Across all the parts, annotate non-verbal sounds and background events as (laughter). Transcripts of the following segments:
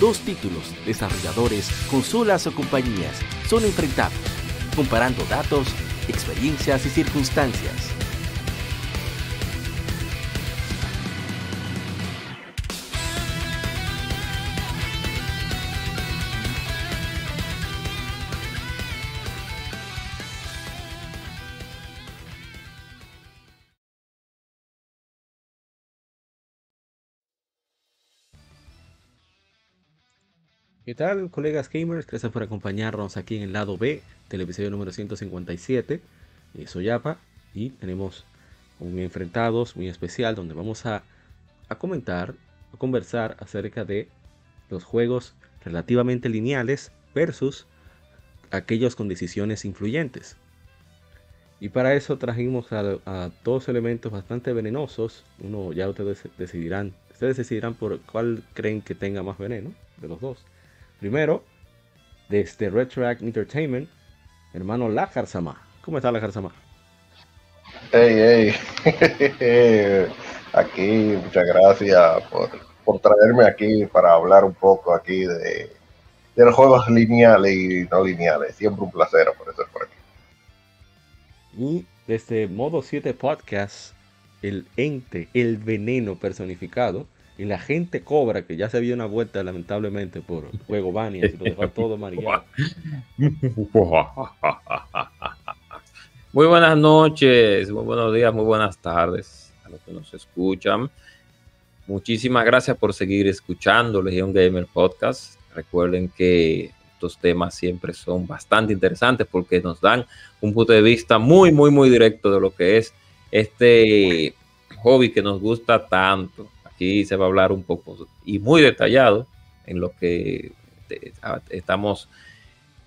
Dos títulos, desarrolladores, consolas o compañías son enfrentados, comparando datos, experiencias y circunstancias. ¿Qué tal, colegas gamers? Gracias por acompañarnos aquí en el lado B del episodio número 157. Eh, soy Apa y tenemos un enfrentados muy especial donde vamos a, a comentar, a conversar acerca de los juegos relativamente lineales versus aquellos con decisiones influyentes. Y para eso trajimos a, dos elementos bastante venenosos. Uno ya ustedes decidirán, ustedes decidirán por cuál creen que tenga más veneno de los dos. Primero, desde Retroact Entertainment, hermano Lajar Sama. ¿Cómo está Lajar Sama? Hey, hey. (laughs) aquí, muchas gracias por, por, traerme aquí para hablar un poco aquí de, de, los juegos lineales y no lineales. Siempre un placer aparecer por aquí. Y desde Modo 7 Podcast, el ente, el veneno personificado, y la gente cobra, que ya se vio una vuelta lamentablemente por juego Bania, y lo todo mareado. (laughs) Muy buenas noches, muy buenos días, muy buenas tardes a los que nos escuchan. Muchísimas gracias por seguir escuchando Legion Gamer Podcast. Recuerden que estos temas siempre son bastante interesantes porque nos dan un punto de vista muy, muy, muy directo de lo que es este hobby que nos gusta tanto Aquí se va a hablar un poco y muy detallado en lo que estamos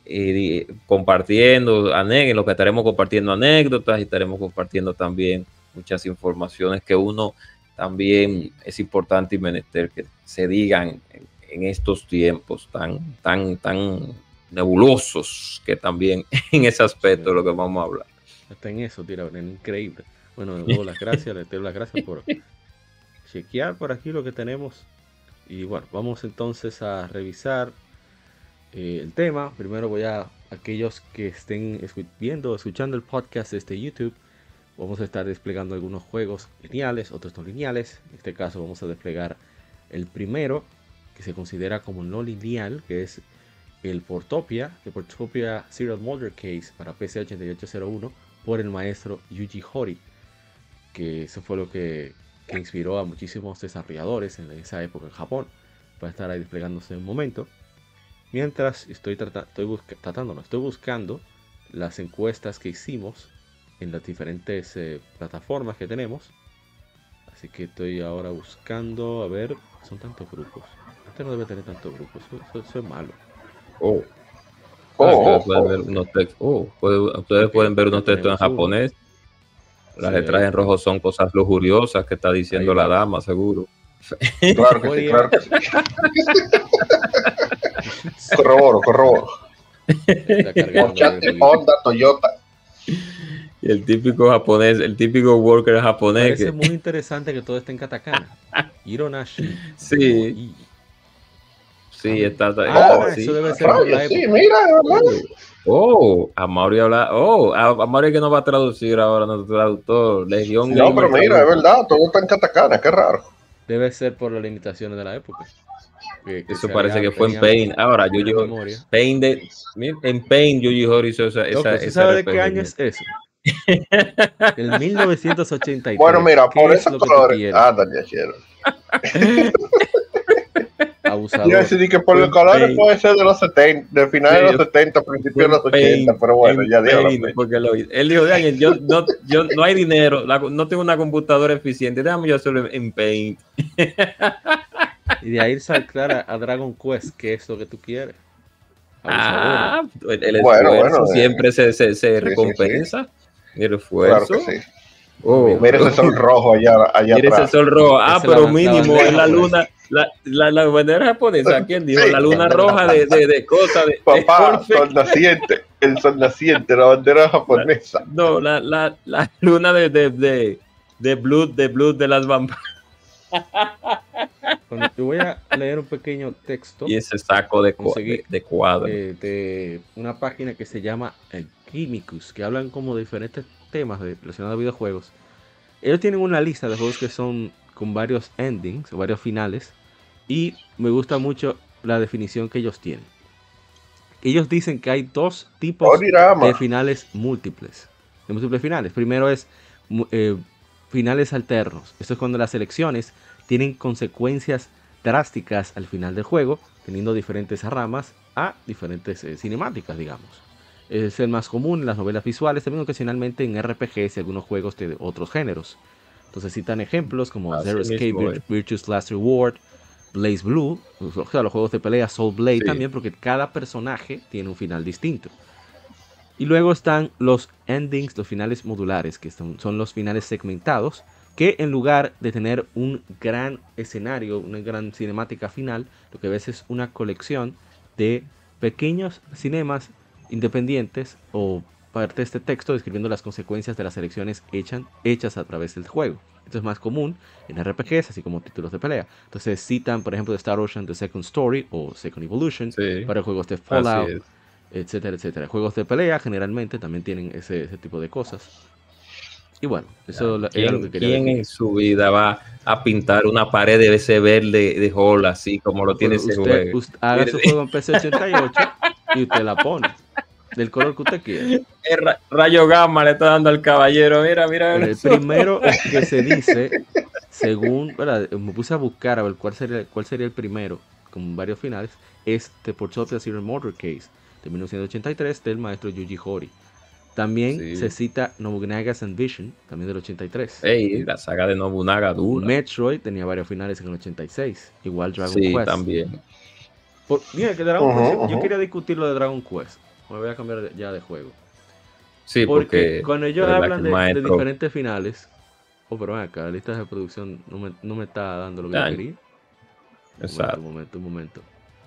eh, compartiendo, en lo que estaremos compartiendo anécdotas y estaremos compartiendo también muchas informaciones que uno también es importante y menester que se digan en, estos tiempos tan, tan, tan nebulosos que también (laughs) en ese aspecto de lo que vamos a hablar. Hasta en eso, tira, increíble. Bueno, de nuevo las gracias, les doy las gracias por chequear por aquí lo que tenemos. Y bueno, vamos entonces a revisar eh, el tema. Primero voy a aquellos que estén viendo, escuchando el podcast desde YouTube. Vamos a estar desplegando algunos juegos lineales, otros no lineales. En este caso vamos a desplegar el primero, que se considera como no lineal, que es el Portopia, el Portopia Serial Molder Case para PC 8801 por el maestro Yuji Hori. Que eso fue lo que que inspiró a muchísimos desarrolladores en esa época en Japón para estar ahí desplegándose en un momento. Mientras estoy, estoy tratando, no, estoy buscando las encuestas que hicimos en las diferentes eh, plataformas que tenemos. Así que estoy ahora buscando, a ver, son tantos grupos. Este no debe tener tantos grupos, eso, eso es malo. Oh. Oh, ustedes pueden ver unos textos, oh, puede, ustedes pueden ver unos textos en japonés. Las letras en rojo son cosas lujuriosas que está diciendo la dama, seguro. (laughs) Claro que sí, claro que sí. (laughs) corroboro, corroboro. Honda, Toyota. Y el típico japonés, el típico worker japonés. Parece que... muy interesante que todo esté en katakana. (laughs) Hironashi. Sí. Sí, está. Ah, sí. eso debe ser sí, mira, ¿verdad? Oh, a Mauri habla. Oh, a, Mauri que nos va a traducir ahora nuestro traductor. Legión. No, pero mira, es verdad, todo está en katakana, qué raro. Debe ser por las limitaciones de la época. Que, que Eso parece que fue en Paint. Ahora, yo digo Paint de, en Paint, Yuji Hori hizo esa. esa, esa ¿Sabe de qué año es eso? el 1983. Bueno, mira, por esos colores. Ah, Daniel (laughs) Abusador. Yo decidí que por el color puede ser de los 70, de finales de los 70, principios de los 80, pero bueno, ya dijo. Porque lo, él dijo, Daniel, yo no, yo no hay dinero, la, no tengo una computadora eficiente, déjame yo hacerlo en Paint. (laughs) y de ahí saltar a, a Dragon Quest, que es lo que tú quieres. Ah, el esfuerzo siempre se, se, se recompensa. El esfuerzo. Claro que sí. Oh, mira ese sol rojo allá, allá mira ese sol rojo. Ah, pero mínimo es la luna. La, la, la bandera japonesa, ¿quién dijo? la luna roja de, de, de cosas. De, Papá, sol naciente, el sol naciente, la bandera japonesa. No, la, la, la luna de, de, de, de blood, de blood de las vampiras. (laughs) Bueno, te voy a leer un pequeño texto. Y ese saco de, de, cuadros. De, una página que se llama el Químicus, que hablan como de diferentes temas relacionados a videojuegos. Ellos tienen una lista de juegos que son con varios endings varios finales. Y me gusta mucho la definición que ellos tienen. Ellos dicen que hay dos tipos oh, de finales múltiples. De múltiples finales. Primero es eh, finales alternos. Esto es cuando las elecciones tienen consecuencias drásticas al final del juego, teniendo diferentes ramas a diferentes eh, cinemáticas, digamos. Es el más común en las novelas visuales, también ocasionalmente en RPGs y algunos juegos de otros géneros. Entonces citan ejemplos como Zero Escape, Virtuous Last Reward, Blaze Blue, o sea, los juegos de pelea Soul Blade también, porque cada personaje tiene un final distinto. Y luego están los endings, los finales modulares, que son, son los finales segmentados, que en lugar de tener un gran escenario, una gran cinemática final, lo que ves es una colección de pequeños cinemas independientes o parte de este texto describiendo las consecuencias de las elecciones hechas a través del juego. Esto es más común en RPGs, así como títulos de pelea. Entonces citan, por ejemplo, de Star Ocean The Second Story o Second Evolution para juegos de Fallout, etcétera, etcétera. Juegos de pelea generalmente también tienen ese, ese tipo de cosas. Y bueno, eso es lo que quería ¿quién en su vida va a pintar una pared de ese verde de Hall así como lo tiene ese juego? haga su juego en PC 88 y usted la pone (laughs) del color que usted quiera. El rayo gamma le está dando al caballero. Mira, mira. El primero que se dice, según, me puse a buscar a ver cuál sería, cuál sería el primero, con varios finales, es The Portopia Zero Motor Case de 1983 del maestro Yuji Horii. También se cita Nobunaga's Vision, también del 83. Ey, la saga de Nobunaga dura. Metroid tenía varios finales en el 86. Igual Dragon sí, Quest. también. mira, que Dragon Quest, yo quería discutir lo de Dragon Quest. Me voy a cambiar ya de juego. Sí, porque, cuando ellos hablan de, diferentes finales. Oh, pero ven acá, la lista de producción no me, no me está dando lo que yo quería. Exacto. Un momento, un momento.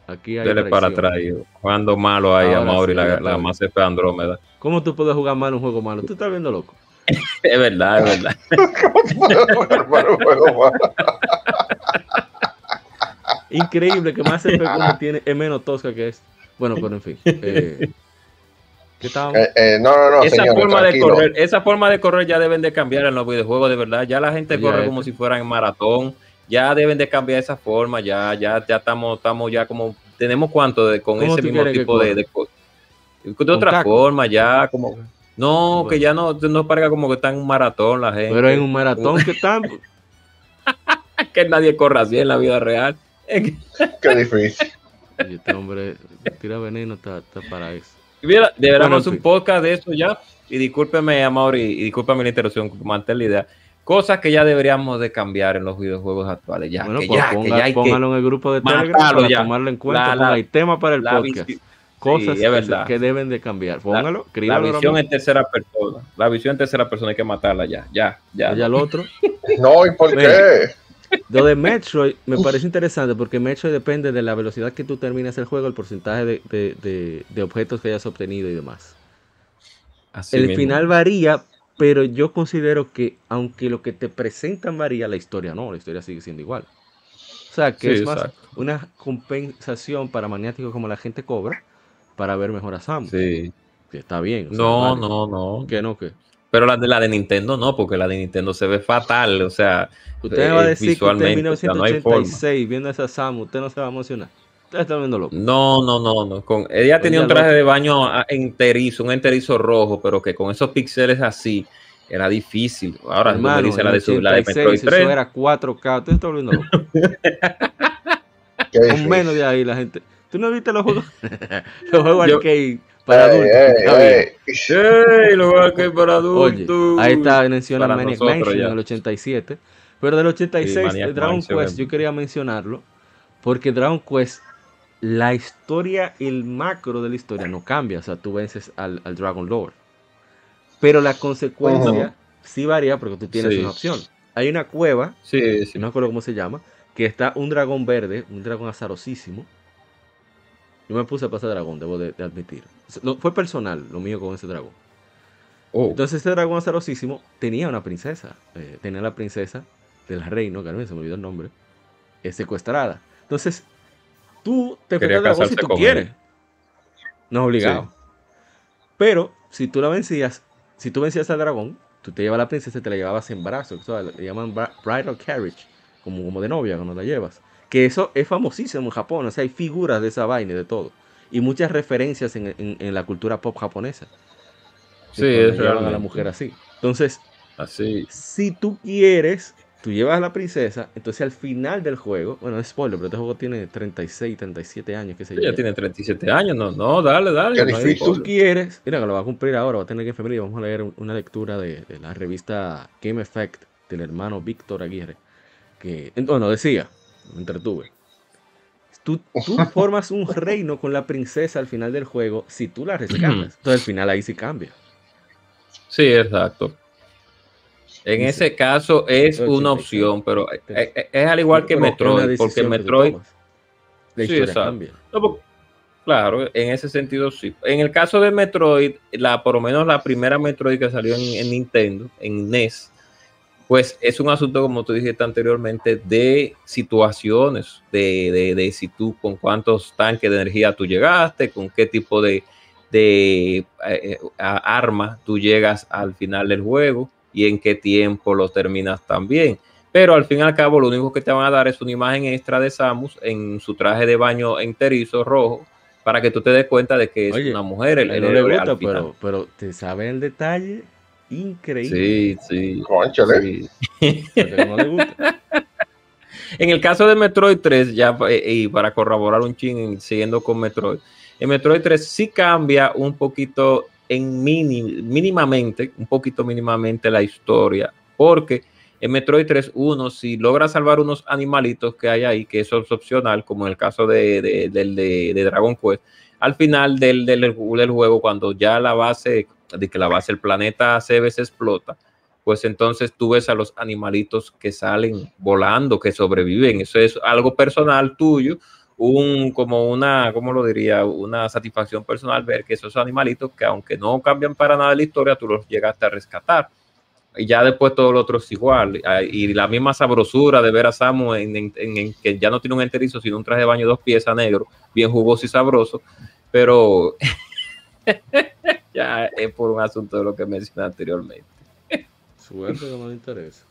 Aquí hay Dele para atrás, jugando malo ahí a Mauri, la, la más F Andrómeda. ¿Cómo tú puedes jugar mal un juego malo? Tú estás viendo loco. (laughs) es verdad, es verdad. (laughs) ¿Cómo puedes jugar mal un juego malo? Increíble que más (laughs) F como tiene, es menos tosca que es. Bueno, pero en fin. Eh, ¿Qué eh, eh, no, no, no. Esa, forma de correr, esa forma de correr ya deben de cambiar en los videojuegos, de verdad. Ya la gente corre como si fueran en maratón ya deben de cambiar esa forma, ya, ya, ya estamos, estamos ya como, tenemos cuánto de, con ese mismo tipo de, de, de, otra forma, ya como, no, que ya no, no parezca como que está en un maratón la gente. Pero en un maratón que están. (laughs) que nadie corra así en la vida real. Qué difícil. este hombre tira veneno, está, está para eso. Mira, deberíamos un podcast de eso ya. Y discúlpeme, Amor, y, y discúlpeme la interrupción, mantener la idea Cosas que ya deberíamos de cambiar en los videojuegos actuales. Ya, bueno, que, pues ya, que ya hay póngalo en el grupo de Telegram para ya. tomarlo en cuenta. La, hay tema para el podcast. Cosas que, deben de cambiar. Póngalo, La, visión en tercera persona. La visión en tercera persona hay que matarla ya. Ya, ya. Ya el otro. (laughs) no, ¿y por qué? Lo de Metroid me parece interesante porque Metroid depende de la velocidad que tú terminas el juego, el porcentaje de, de, de, objetos que hayas obtenido y demás. Así el final varía, pero yo considero que aunque lo que te presentan varía, la historia no, la historia sigue siendo igual. O sea, que es más una compensación para maniáticos como la gente cobra para ver mejor a Samus. Sí. Que está bien. no, no, no. Que no, que. Pero la de la de Nintendo no, porque la de Nintendo se ve fatal, o sea, usted va a decir visualmente, que en 1986 viendo esa Samus, usted no se va a emocionar. Usted está viendo loco. No, no, no, no. Con, ella tenía un traje de baño enterizo, un enterizo rojo, pero que con esos píxeles así era difícil. Ahora Hermano, dice la de, su, la de Metroid 3. Eso era 4K. Usted está volviendo loco. (laughs) Con menos de ahí la gente. ¿Tú no viste los juegos? (laughs) los juegos Yo, arcade para adultos. Ey, los juegos arcade para adultos. Oye, ahí está, menciona Maniac Mansion en el 87. Pero del 86, sí, Dragon Quest, yo quería mencionarlo. Porque Dragon Quest la historia, el macro de la historia no cambia. O sea, tú vences al, Dragon Lord. Pero la consecuencia sí varía porque tú tienes una opción. Hay una cueva, sí, no me acuerdo cómo se llama, que está un dragón verde, un dragón azarosísimo. Yo me puse a pasar dragón, debo de, admitir. fue personal lo mío con ese dragón. Oh. Entonces este dragón azarosísimo tenía una princesa. Eh, tenía la princesa del reino, que no se me olvidó el nombre, es secuestrada. Entonces, tú te enfrentas al dragón si tú quieres. No es obligado. Pero si tú la vencías, si tú vencías al dragón, tú te llevas a la princesa y te la llevabas en brazos. le llaman bridal carriage, como, como de novia cuando la llevas. Que eso es famosísimo en Japón. O sea, hay figuras de esa vaina y de todo. Y muchas referencias en, la cultura pop japonesa. Sí, es a la mujer así. Entonces, así. si tú quieres tú llevas a la princesa, entonces al final del juego, bueno, es spoiler, pero este juego tiene 36, 37 años, qué sé yo. Ya tiene 37 años, no, no, dale, dale. Si tú quieres, mira que lo va a cumplir ahora, va a tener que enfermar y vamos a leer una lectura de, la revista Game Effect del hermano Víctor Aguirre, que, bueno, decía, me entretuve. Tú, tú (laughs) formas un reino con la princesa al final del juego si tú la rescatas. Entonces al final ahí sí cambia. Sí, exacto. En ese caso es una opción, pero es, al igual que Metroid, porque Metroid... sí, cambia. claro, en ese sentido sí. En el caso de Metroid, la, por lo menos la primera Metroid que salió en, Nintendo, en NES, pues es un asunto, como tú dijiste anteriormente, de situaciones, de, de, si tú con cuántos tanques de energía tú llegaste, con qué tipo de, de eh, arma tú llegas al final del juego y en qué tiempo lo terminas también. Pero al fin y al cabo, lo único que te van a dar es una imagen extra de Samus en su traje de baño enterizo rojo para que tú te des cuenta de que es una mujer. El, no le gusta, pero, pero te sabe el detalle increíble. Sí, sí. no le gusta. (laughs) en el caso de Metroid 3, ya eh, y para corroborar un ching siguiendo con Metroid, en Metroid 3 sí cambia un poquito en mínimamente, un poquito mínimamente la historia, porque en Metroid 3.1, si logra salvar unos animalitos que hay ahí, que eso es opcional, como en el caso de, de, Dragon Quest, al final del, del, juego, cuando ya la base, de que la base, el planeta se explota, pues entonces tú ves a los animalitos que salen volando, que sobreviven. Eso es algo personal tuyo, un, como una, ¿cómo lo diría? Una satisfacción personal ver que esos animalitos que aunque no cambian para nada la historia, tú los llegaste a rescatar. Y ya después todo lo otro es igual. Ah, y la misma sabrosura de ver a Samu en, que ya no tiene un enterizo, sino un traje de baño dos piezas negro, bien jugoso y sabroso. Pero (laughs) ya es por un asunto de lo que mencioné anteriormente. Suerte que no me interesa.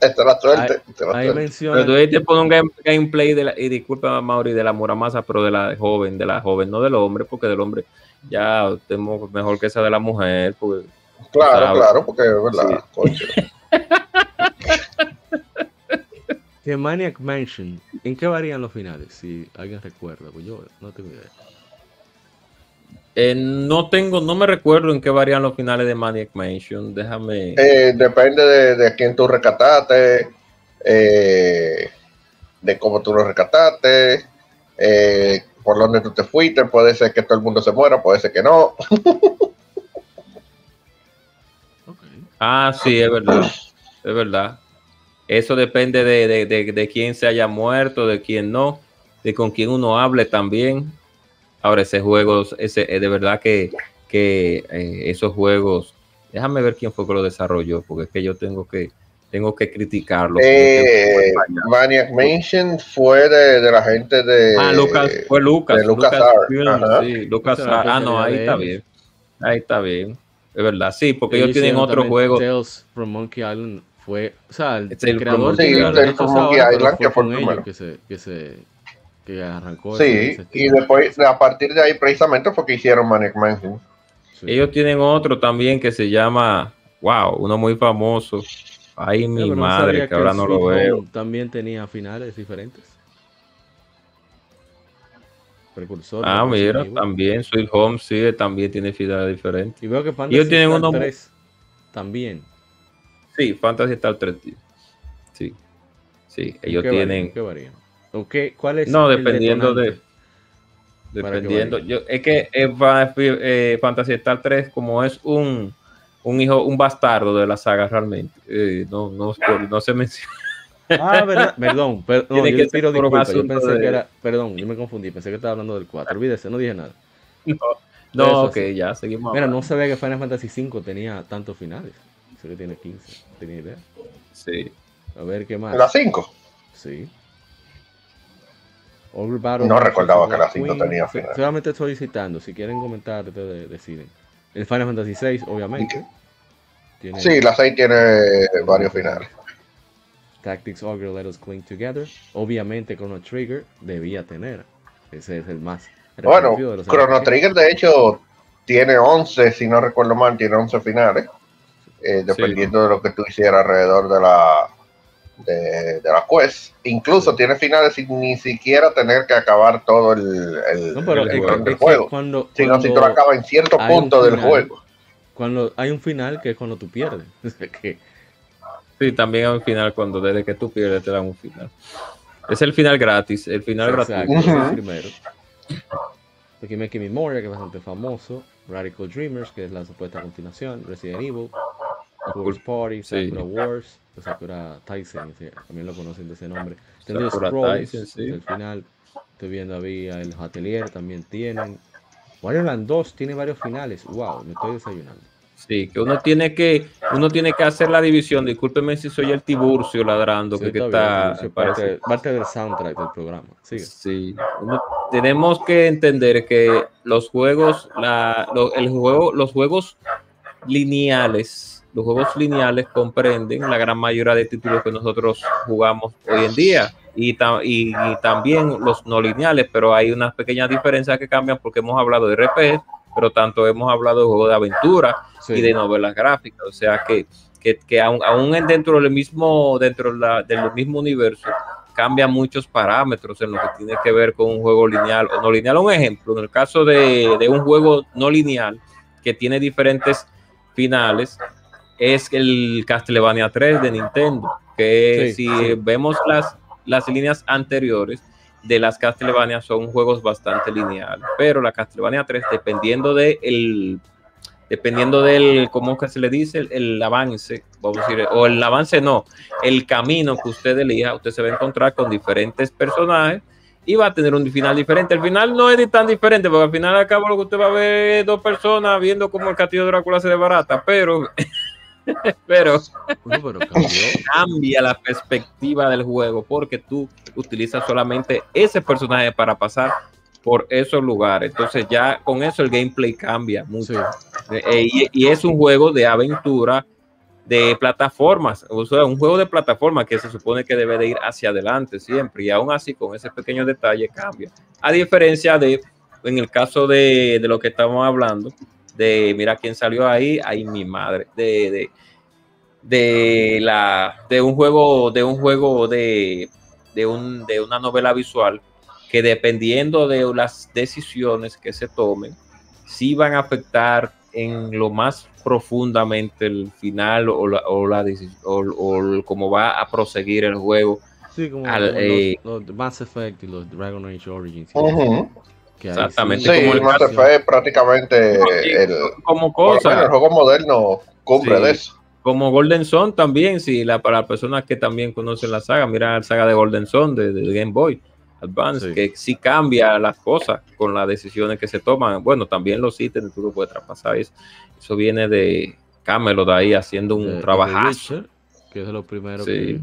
Esta es la suerte. Ahí, menciona. Pero tú ahí te pones un gameplay de la, y disculpa Mauri, de la Muramasa, pero de la joven, de la joven, no del hombre, porque del hombre ya tenemos mejor que esa de la mujer. Porque, claro, claro, porque es verdad. (laughs) que Maniac Mansion, ¿en qué varían los finales? Si alguien recuerda, pues yo no tengo idea. Eh, no tengo, no me recuerdo en qué varían los finales de Maniac Mansion. Déjame. Eh, depende de, quién tú rescataste, eh, de cómo tú lo rescataste, por dónde tú te fuiste. Puede ser que todo el mundo se muera, puede ser que no. (laughs) Ah, sí, es verdad. es verdad. Eso depende de, de quién se haya muerto, de quién no, de con quién uno hable también. Ahora, ese juego, ese, eh, de verdad que, que eh, esos juegos, déjame ver quién fue que lo desarrolló, porque es que yo tengo que, tengo que criticarlo. Eh, Maniac Mansion fue de, la gente de. Ah, Lucas, fue Lucas. De Lucas, Art. Sí, Lucas Art. Ah, no, ahí está bien. Ahí está bien. Es verdad, sí, porque ellos, tienen otro juego. Tales from Monkey Island fue. O sea, el, el creador de Monkey Island, que fue el primero. Que se, que se que arrancó. Sí, y después, a partir de ahí, precisamente fue que hicieron Manic Mansion. Ellos tienen otro también que se llama, wow, uno muy famoso. Ay, mi madre, que, ahora no lo veo. También tenía finales diferentes. Precursor. Ah, mira, también Sweet Home sí, también tiene finales diferentes. Y veo que Fantasy Ellos tienen uno 3 también. Sí, Fantasy Star 3. Sí. Sí, ellos ¿Qué tienen. varían? ¿Qué varían? ¿O qué- ¿Cuál es No, el dependiendo de- detonante? Dependiendo, yo, es que eh, eh, Fantasy Star 3, como es un, un hijo, un bastardo de la saga realmente, eh, no, no, no se menciona. Ah, verdad. (laughs) Perdón, per- no, Tiene yo disculpas. Yo pensé de- que era. Perdón, yo me confundí. Pensé que estaba hablando del 4. Olvídese, no dije nada. (laughs) No, Eso no ok, sí. ya seguimos. Mira, hablando. no sabía que Final Fantasy V tenía tantos finales. Sé que tiene 15. No tenía idea. Sí. A ver qué más. La 5. Sí. No recordaba que la Black cinco Queen. tenía So- final. Solamente estoy citando. Si quieren comentar, ustedes deciden. El Final Fantasy VI, obviamente. Tiene Sí, la 6 tiene varios finales. Tactics Ogre Let Us Cling Together. Obviamente Chrono Trigger debía tener. Ese es el más Bueno, reconocido de los Chrono. Trigger de hecho tiene 11, si no recuerdo mal, tiene 11 finales. eh, dependiendo de lo que tú hicieras alrededor de la de, de la quest. Incluso tiene finales sin ni siquiera tener que acabar todo el, el, No, pero el es que- run del es que juego. cuando, Sino si tú lo acabas en cierto punto del juego. cuando hay un final que es cuando tú pierdes. (laughs) que Sí, también hay un final cuando desde que tú pierdes te dan un final. Es el final gratis, el final Exacto, gratuito. ese es Ujú. el primero. Aquí Memoria, que es bastante famoso. Radical Dreamers, que es la supuesta continuación. Resident Evil. Sakura's Party, Sí. Sakura Wars, o Sakura Tyson, sí, también lo conocen de ese nombre. Sakura Scrolls, Tyson, sí. el final. Estoy viendo había el Atelier, también tienen. Wario Land 2 tiene varios finales. Wow, me estoy desayunando. Sí, que uno tiene que, uno tiene que hacer la división. Discúlpeme si soy el Tiburcio ladrando, Sí, que, que está bien, sí, parte, parte del soundtrack del programa. Sigue. Sí, uno- tenemos que entender que los juegos, la, lo- el juego, los juegos lineales, los juegos lineales comprenden la gran mayoría de títulos que nosotros jugamos hoy en día y, ta- y- y también los no lineales, pero hay unas pequeñas diferencias que cambian porque hemos hablado de RPG, pero tanto hemos hablado de juegos de aventura Sí. y de novelas gráficas, o sea que, que, que aún, aún en dentro del mismo, dentro de la- del mismo universo, cambia muchos parámetros en lo que tiene que ver con un juego lineal o no lineal. Un ejemplo, en el caso de, de un juego no lineal que tiene diferentes finales, es el Castlevania 3 de Nintendo, que Sí, si sí. vemos las, las líneas anteriores de las Castlevania son juegos bastante lineales, pero la Castlevania 3, dependiendo de el dependiendo del, ¿cómo que se le dice? El, el avance, vamos a decir, o el avance no, el camino que usted elija, usted se va a encontrar con diferentes personajes y va a tener un final diferente. El final no es tan diferente, porque al final al cabo lo que usted va a ver es dos personas viendo cómo el castillo de Drácula se desbarata, pero, (laughs) pero No, pero cambia la perspectiva del juego porque tú utilizas solamente ese personaje para pasar por esos lugares. Entonces ya con eso el gameplay cambia mucho. Sí. Eh, y, y es un juego de aventura de plataformas, o sea, un juego de plataforma que se supone que debe de ir hacia adelante siempre, y aún así con ese pequeño detalle cambia. A diferencia de, en el caso de, de lo que estamos hablando, de, mira quién salió ahí, ahí mi madre, de, de, de, la, de un juego, de un juego de, de, un, de una novela visual que dependiendo de las decisiones que se tomen, sí van a afectar en lo más profundamente el final o la, o la o, cómo va a proseguir el juego. Sí, como, Al- como eh, los, los Mass Effect y los Dragon Age Origins. Exactamente, Sí, como el Effect prácticamente el, Como lo cosa, el juego moderno cumple Sí. de eso. como Golden Sun también, si la, para las personas que también conocen la saga, mira la saga de Golden Sun de, de Game Boy Advance, Sí. que sí cambia las cosas con las decisiones que se toman. Bueno, también los ítems tú lo puedes traspasar. Eso, eso viene de Camelot ahí haciendo un de trabajazo. Witcher, que es de los primeros Sí. que.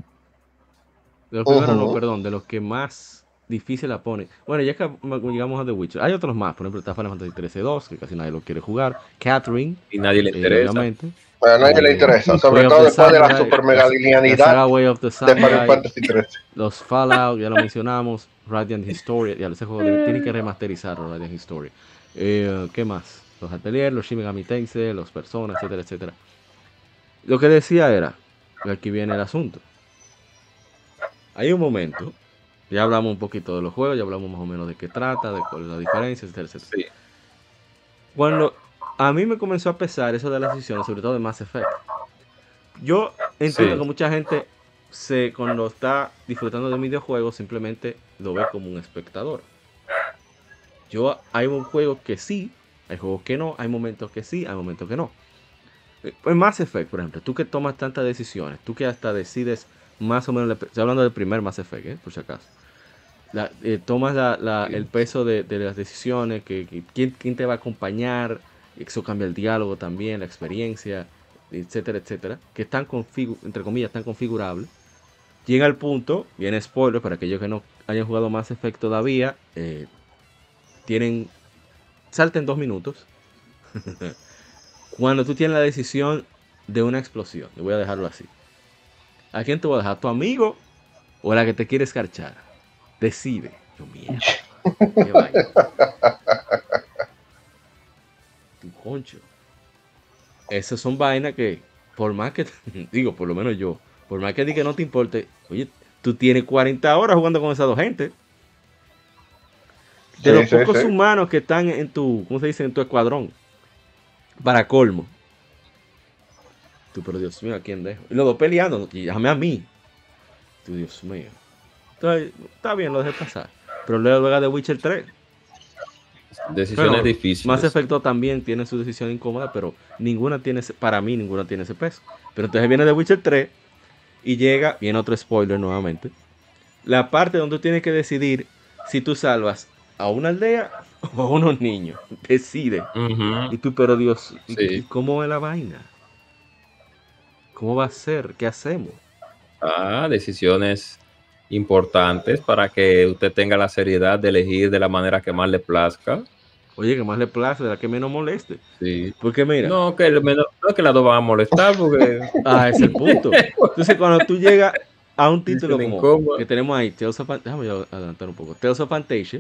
De los primeros, no, perdón, de los que más difícil la pone. Bueno, ya que llegamos a The Witcher, hay otros más. Por ejemplo, está Final Fantasy 13 2, que casi nadie lo quiere jugar. Catherine, Y nadie le eh, interesa. obviamente. A nadie le Eh, interesa, sobre todo después de la super mega the de Final Fantasy 13. los Fallout, ya lo mencionamos. Radiant History, ya ese juego de- tiene que remasterizarlo, Radiant History. Eh, ¿Qué más? Los Atelier, los Shin Megami Tensei, los Personas, etcétera, etcétera. Lo que decía era, y aquí viene el asunto. Hay un momento, ya hablamos un poquito de los juegos, ya hablamos más o menos de qué trata, de cuál es la diferencia, etcétera, etcétera. Sí. Cuando a mí me comenzó a pesar eso de las decisiones, sobre todo de Mass Effect. Yo entiendo Sí. que mucha gente se, cuando está disfrutando de un videojuego simplemente lo ve como un espectador. Yo hay un juego que sí, hay juegos que no, hay momentos que sí, hay momentos que no. En Mass Effect, por ejemplo, tú que tomas tantas decisiones, tú que hasta decides más o menos, estoy hablando del primer Mass Effect, ¿eh? por si acaso. Eh, tomas el peso de, las decisiones, que, quién, te va a acompañar, eso cambia el diálogo también, la experiencia, etcétera, etcétera, que están entre comillas, tan configurables. Llega al punto, viene spoiler para aquellos que no hayan jugado Mass Effect todavía, eh, tienen, salten dos minutos. (laughs) Cuando tú tienes la decisión de una explosión, le voy a dejarlo así. ¿A quién te voy a dejar? ¿Tu amigo o a la que te quiere escarchar? Decide. Yo mierda. Qué vaina. Tu concho. Esas son vainas que, por más que, (laughs) digo, por lo menos yo, por más que diga que no te importe, oye, tú tienes 40 horas jugando con esas dos gente. De los pocos humanos que están en tu, ¿cómo se dice? En tu escuadrón. Para colmo. Tú, pero Dios mío, ¿a quién dejo? Y los dos peleando, y déjame a mí. Tú, Dios mío. Entonces, está bien, lo dejé pasar. Pero luego de Witcher 3. Decisiones difíciles. Más efecto también tiene su decisión incómoda, pero ninguna tiene, para mí, ninguna tiene ese peso. Pero entonces viene de Witcher 3 y llega, viene otro spoiler nuevamente. La parte donde tú tienes que decidir si tú salvas a una aldea (laughs) o a unos niños. Decide. Y tú, pero Dios, ¿cómo es la vaina? ¿Cómo va a ser? ¿Qué hacemos? Ah, decisiones importantes para que usted tenga la seriedad de elegir de la manera que más le plazca. Oye, que más le plazca, de la que menos moleste. Sí. Porque mira. No, que, menos, no, que las dos van a molestar, porque. (laughs) ah, es el punto. Entonces, cuando tú llegas a un título como que tenemos ahí, Tales of déjame adelantar un poco. Tales of Fantasia.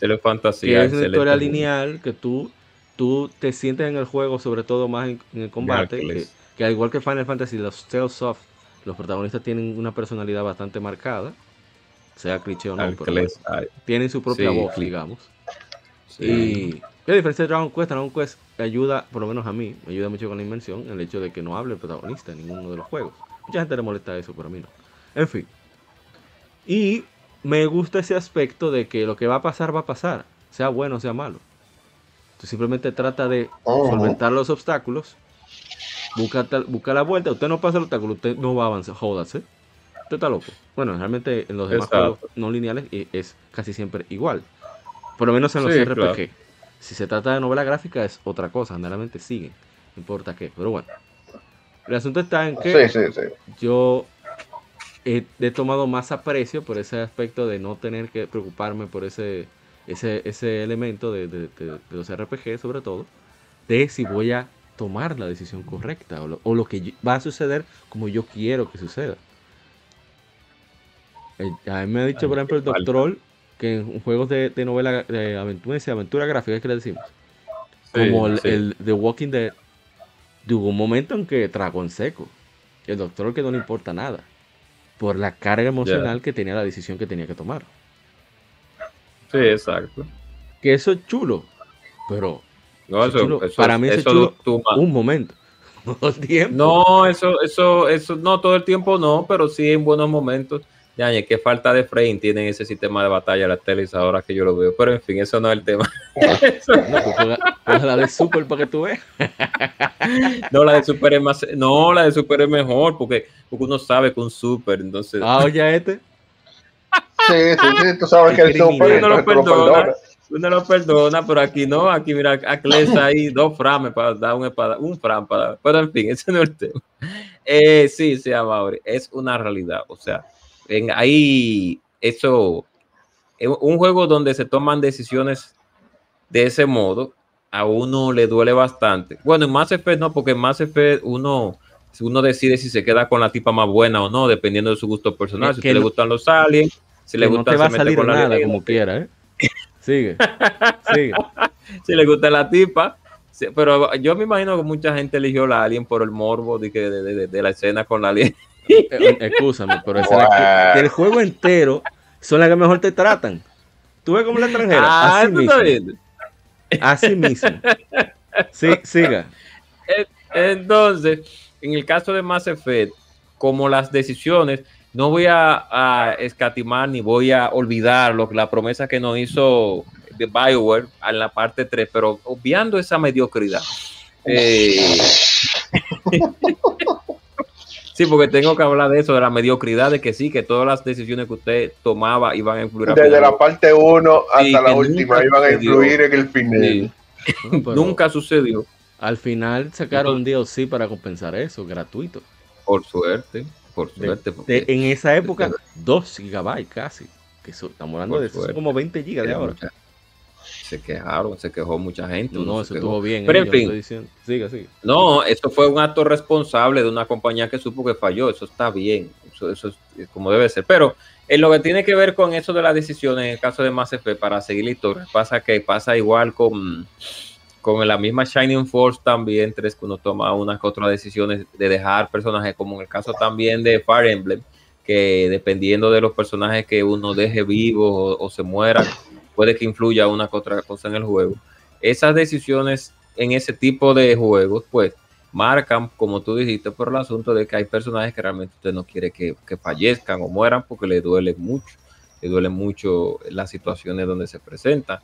Tales of Fantasy. Que es una historia lineal que tú, tú te sientes en el juego, sobre todo más en, el combate que al igual que Final Fantasy, los Tales of, los protagonistas tienen una personalidad bastante marcada, sea cliché o no, pero tienen su propia voz, digamos. Y a diferencia de Dragon Quest, Dragon Quest ayuda, por lo menos a mí, me ayuda mucho con la inmersión, el hecho de que no hable el protagonista en ninguno de los juegos. Mucha gente le molesta eso, pero a mí no. En fin. Y me gusta ese aspecto de que lo que va a pasar, va a pasar, sea bueno o sea malo. Tú simplemente trata de solventar los obstáculos busca, busca la vuelta, usted no pasa el obstáculo, usted no va a avanzar, jódase. Usted está loco. Bueno, realmente en los demás juegos no lineales es casi siempre igual. Por lo menos en los RPG. Si se trata de novela gráfica es otra cosa, generalmente siguen, no importa qué. Pero bueno, el asunto está en que yo he, tomado más aprecio por ese aspecto de no tener que preocuparme por ese, ese, ese elemento de, de los RPG sobre todo, de si voy a tomar la decisión correcta o lo, que va a suceder como yo quiero que suceda. A mí me ha dicho, por ejemplo, el Doctor que en juegos de, novela de aventura, aventura gráfica, que le decimos, como el, The Walking Dead, tuvo un momento en que tragó en seco. El doctor que no le importa nada por la carga emocional que tenía la decisión que tenía que tomar. Sí, exacto. Que eso es chulo, pero no, eso, para mí es un momento. (laughs) No, tiempo. no, eso, eso, eso, no, todo el tiempo no, pero sí en buenos momentos. Ya, qué falta de frame tienen ese sistema de batalla las teles ahora que yo lo veo. Pero en fin, eso no es el tema. (laughs) (laughs) no, pues, la de Super para que tú veas. no, la de Super es más. No, la de Super es mejor porque, porque uno sabe con Super. Entonces. Ah, oye, este. Sí, sí, sí, tú sabes que el Super. No lo perdona uno lo perdona, pero aquí no, aquí mira, Aclesa (laughs) ahí dos frames para dar un, espada, un fram para, pero en fin, (laughs) ese no es el tema. Eh, sí, sí, Amaury, es una realidad, o sea, en, ahí eso, un juego donde se toman decisiones de ese modo, a uno le duele bastante. Bueno, en Mass Effect no, porque en Mass Effect uno, uno decide si se queda con la tipa más buena o no, dependiendo de su gusto personal, si le gustan los aliens, si le gusta no va a salir con nada, como quiera, ¿eh? Sigue, sigue. (laughs) si le gusta la tipa. pero yo me imagino que mucha gente eligió la Alien por el morbo de, que, de, la escena con la Alien. Eh, eh, escúchame, pero el juego entero son las que mejor te tratan. Tú ves como la extranjera. Ah, así mismo. Así mismo. Sí, siga. Entonces, en el caso de Mass Effect, como las decisiones no voy a, escatimar ni voy a olvidar lo, la promesa que nos hizo Bioware en la parte 3, pero obviando esa mediocridad. Eh, (laughs) sí, porque tengo que hablar de eso, de la mediocridad, de que sí, que todas las decisiones que usted tomaba iban a influir. Desde la parte 1 hasta la última iban a influir en el final. (laughs) nunca sucedió. Al final sacaron un DLC para compensar eso, gratuito. Por suerte, por suerte. en esa época, 2 gigabytes casi. Que estamos hablando de eso, como 20 gigas de ahora. se quejaron, se quejó mucha gente. No, eso estuvo bien. Pero en fin, siga, siga. no, eso fue un acto responsable de una compañía que supo que falló. Eso está bien, eso, eso es como debe ser. Pero en lo que tiene que ver con eso de las decisiones, en el caso de Mass Effect, para seguir la historia, pasa que pasa igual con con la misma Shining Force también, tres que uno toma unas que decisiones de dejar personajes, como en el caso también de Fire Emblem, que dependiendo de los personajes que uno deje vivos o, se mueran, puede que influya una que otra cosa en el juego. Esas decisiones en ese tipo de juegos, pues, marcan, como tú dijiste, por el asunto de que hay personajes que realmente usted no quiere que, que fallezcan o mueran porque le duele mucho, le duele mucho las situaciones donde se presentan.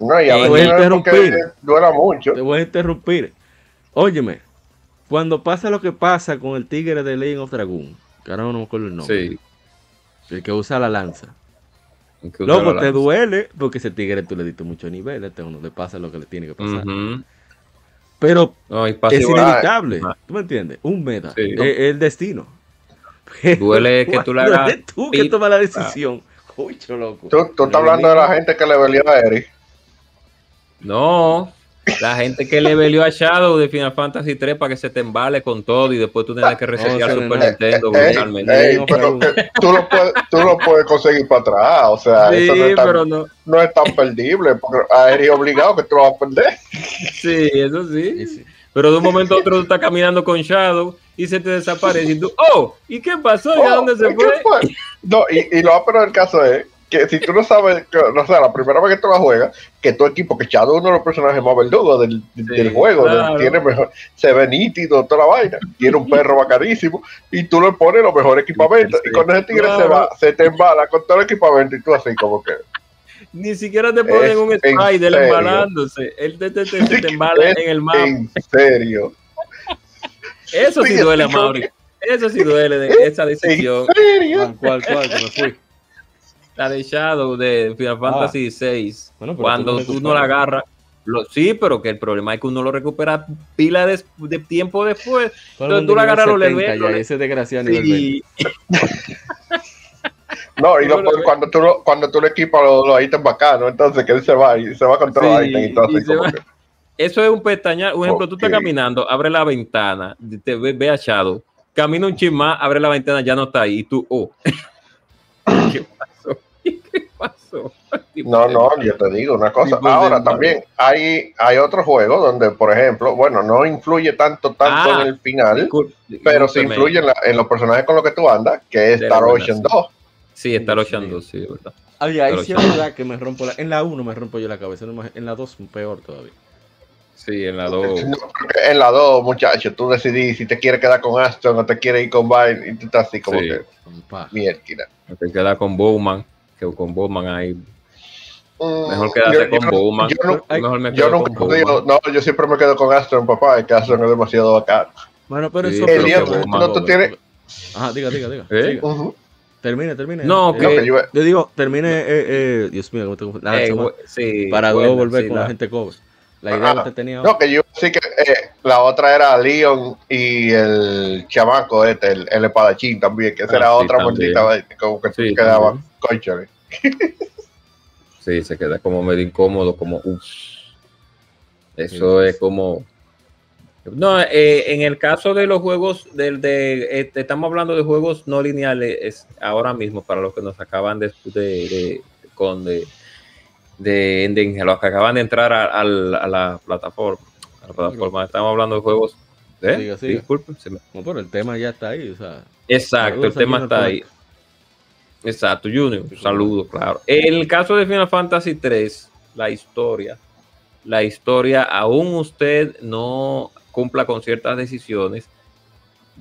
No, y a te voy a interrumpir. mucho. Te voy a interrumpir. Óyeme, cuando pasa lo que pasa con el tigre de Legend of Dragon, que ahora no me acuerdo el nombre. Sí. El que usa la lanza. Luego te duele porque ese tigre tú le diste mucho nivel, este uno le pasa lo que le tiene que pasar. Pero es inevitable. ¿Tú me entiendes? Un meta. es, el destino. (laughs) duele que tú le hagas. tú que tomas la decisión. Uy, loco. Tú, tú estás hablando de la gente que le velía a Eric. No, la gente que le velió a Shadow de Final Fantasy 3 para que se te embale con todo y después tú tengas que resetear Super Nintendo tú, lo puedes, tú lo puedes conseguir para atrás, o sea, eso no es, tan, no. es tan perdible, porque eres obligado que tú lo vas a perder. Sí, eso sí. Pero de un momento a otro tú estás caminando con Shadow y se te desaparece y tú, oh, ¿y qué pasó? ¿Y a oh, dónde se fue? No, y, y lo peor del caso es que si tú no sabes, no sé, la primera vez que tú la juegas, que tu equipo, que Shadow es uno de los personajes más verdugos del, del juego, tiene mejor, se ve nítido, toda la vaina, tiene un perro bacanísimo, y tú le pones los mejores equipamientos, y cuando ese tigre se va, se te embala con todo el equipamiento, y tú así como que. Ni siquiera te ponen un spider embalándose, él te, te, te, te embala en el mapa. En serio. Eso sí, duele, Mauri. Eso sí duele de esa decisión. ¿En serio? ¿Cuál, cuál? Que me fui la de Shadow de Final ah. Fantasy VI. cuando tú, no la agarras. Lo, sí, pero que el problema es que uno lo recupera pila de, tiempo después. Entonces tú la agarras lo le ese desgraciado sí. (laughs) No, y cuando, tú, cuando tú le equipas los, los ítems bacanos, entonces que él se va y se va con todos los ítems y todo así Eso es un pestañear. Un ejemplo, tú estás caminando, abre la ventana, te ve, ve a Shadow, camina un chismá, abre la ventana, ya no está ahí, y tú, oh. (laughs) ¿Qué (laughs) pasó? No, no, yo te digo una cosa. Ahora también hay, hay otros juegos donde, por ejemplo, bueno, no influye tanto, tanto en ah, el final, pero sí influye en, los personajes con los que tú andas, que es Star Ocean 2. Sí, Star Ocean 2, sí, verdad. ahí sí es verdad que me rompo la, en la 1 me rompo yo la cabeza, en la 2 peor todavía. Sí, en la 2. en la 2, muchachos, tú decidís si te quieres quedar con Aston o te quieres ir con Vine y tú estás así como que mierda. Te quedas con Bowman que con Bowman ahí. Mejor quedarse con Bowman. Yo, no, mejor me yo nunca con digo, no, yo siempre me quedo con Astron, papá, es que Astron es demasiado bacán. Bueno, pero eso el día, no, tú tienes... Ajá, diga, diga, diga. ¿Eh? Termine, termine. No, que... Eh, yo... digo, termine, eh, eh, Dios mío, ¿cómo te... La eh, sí, para luego volver con la, gente cover. La idea que tenía. No, que yo sí que eh, la otra era Leon y el chamaco este, el, el espadachín también, que esa ah, era otra maldita, como que sí, quedaba conchale. Sí, se queda como medio incómodo, como uff. Eso es como. No, eh, en el caso de los juegos, del de, eh, estamos hablando de juegos no lineales es ahora mismo para los que nos acaban de, de, con de de, de, los que acaban de entrar a, la plataforma. A la plataforma. Estamos hablando de juegos. ¿eh? Disculpen. No, pero el tema ya está ahí. O sea, Exacto, el tema está ahí. Exacto, Junior. Un saludo, claro. En el caso de Final Fantasy 3, la historia, la historia, aún usted no cumpla con ciertas decisiones,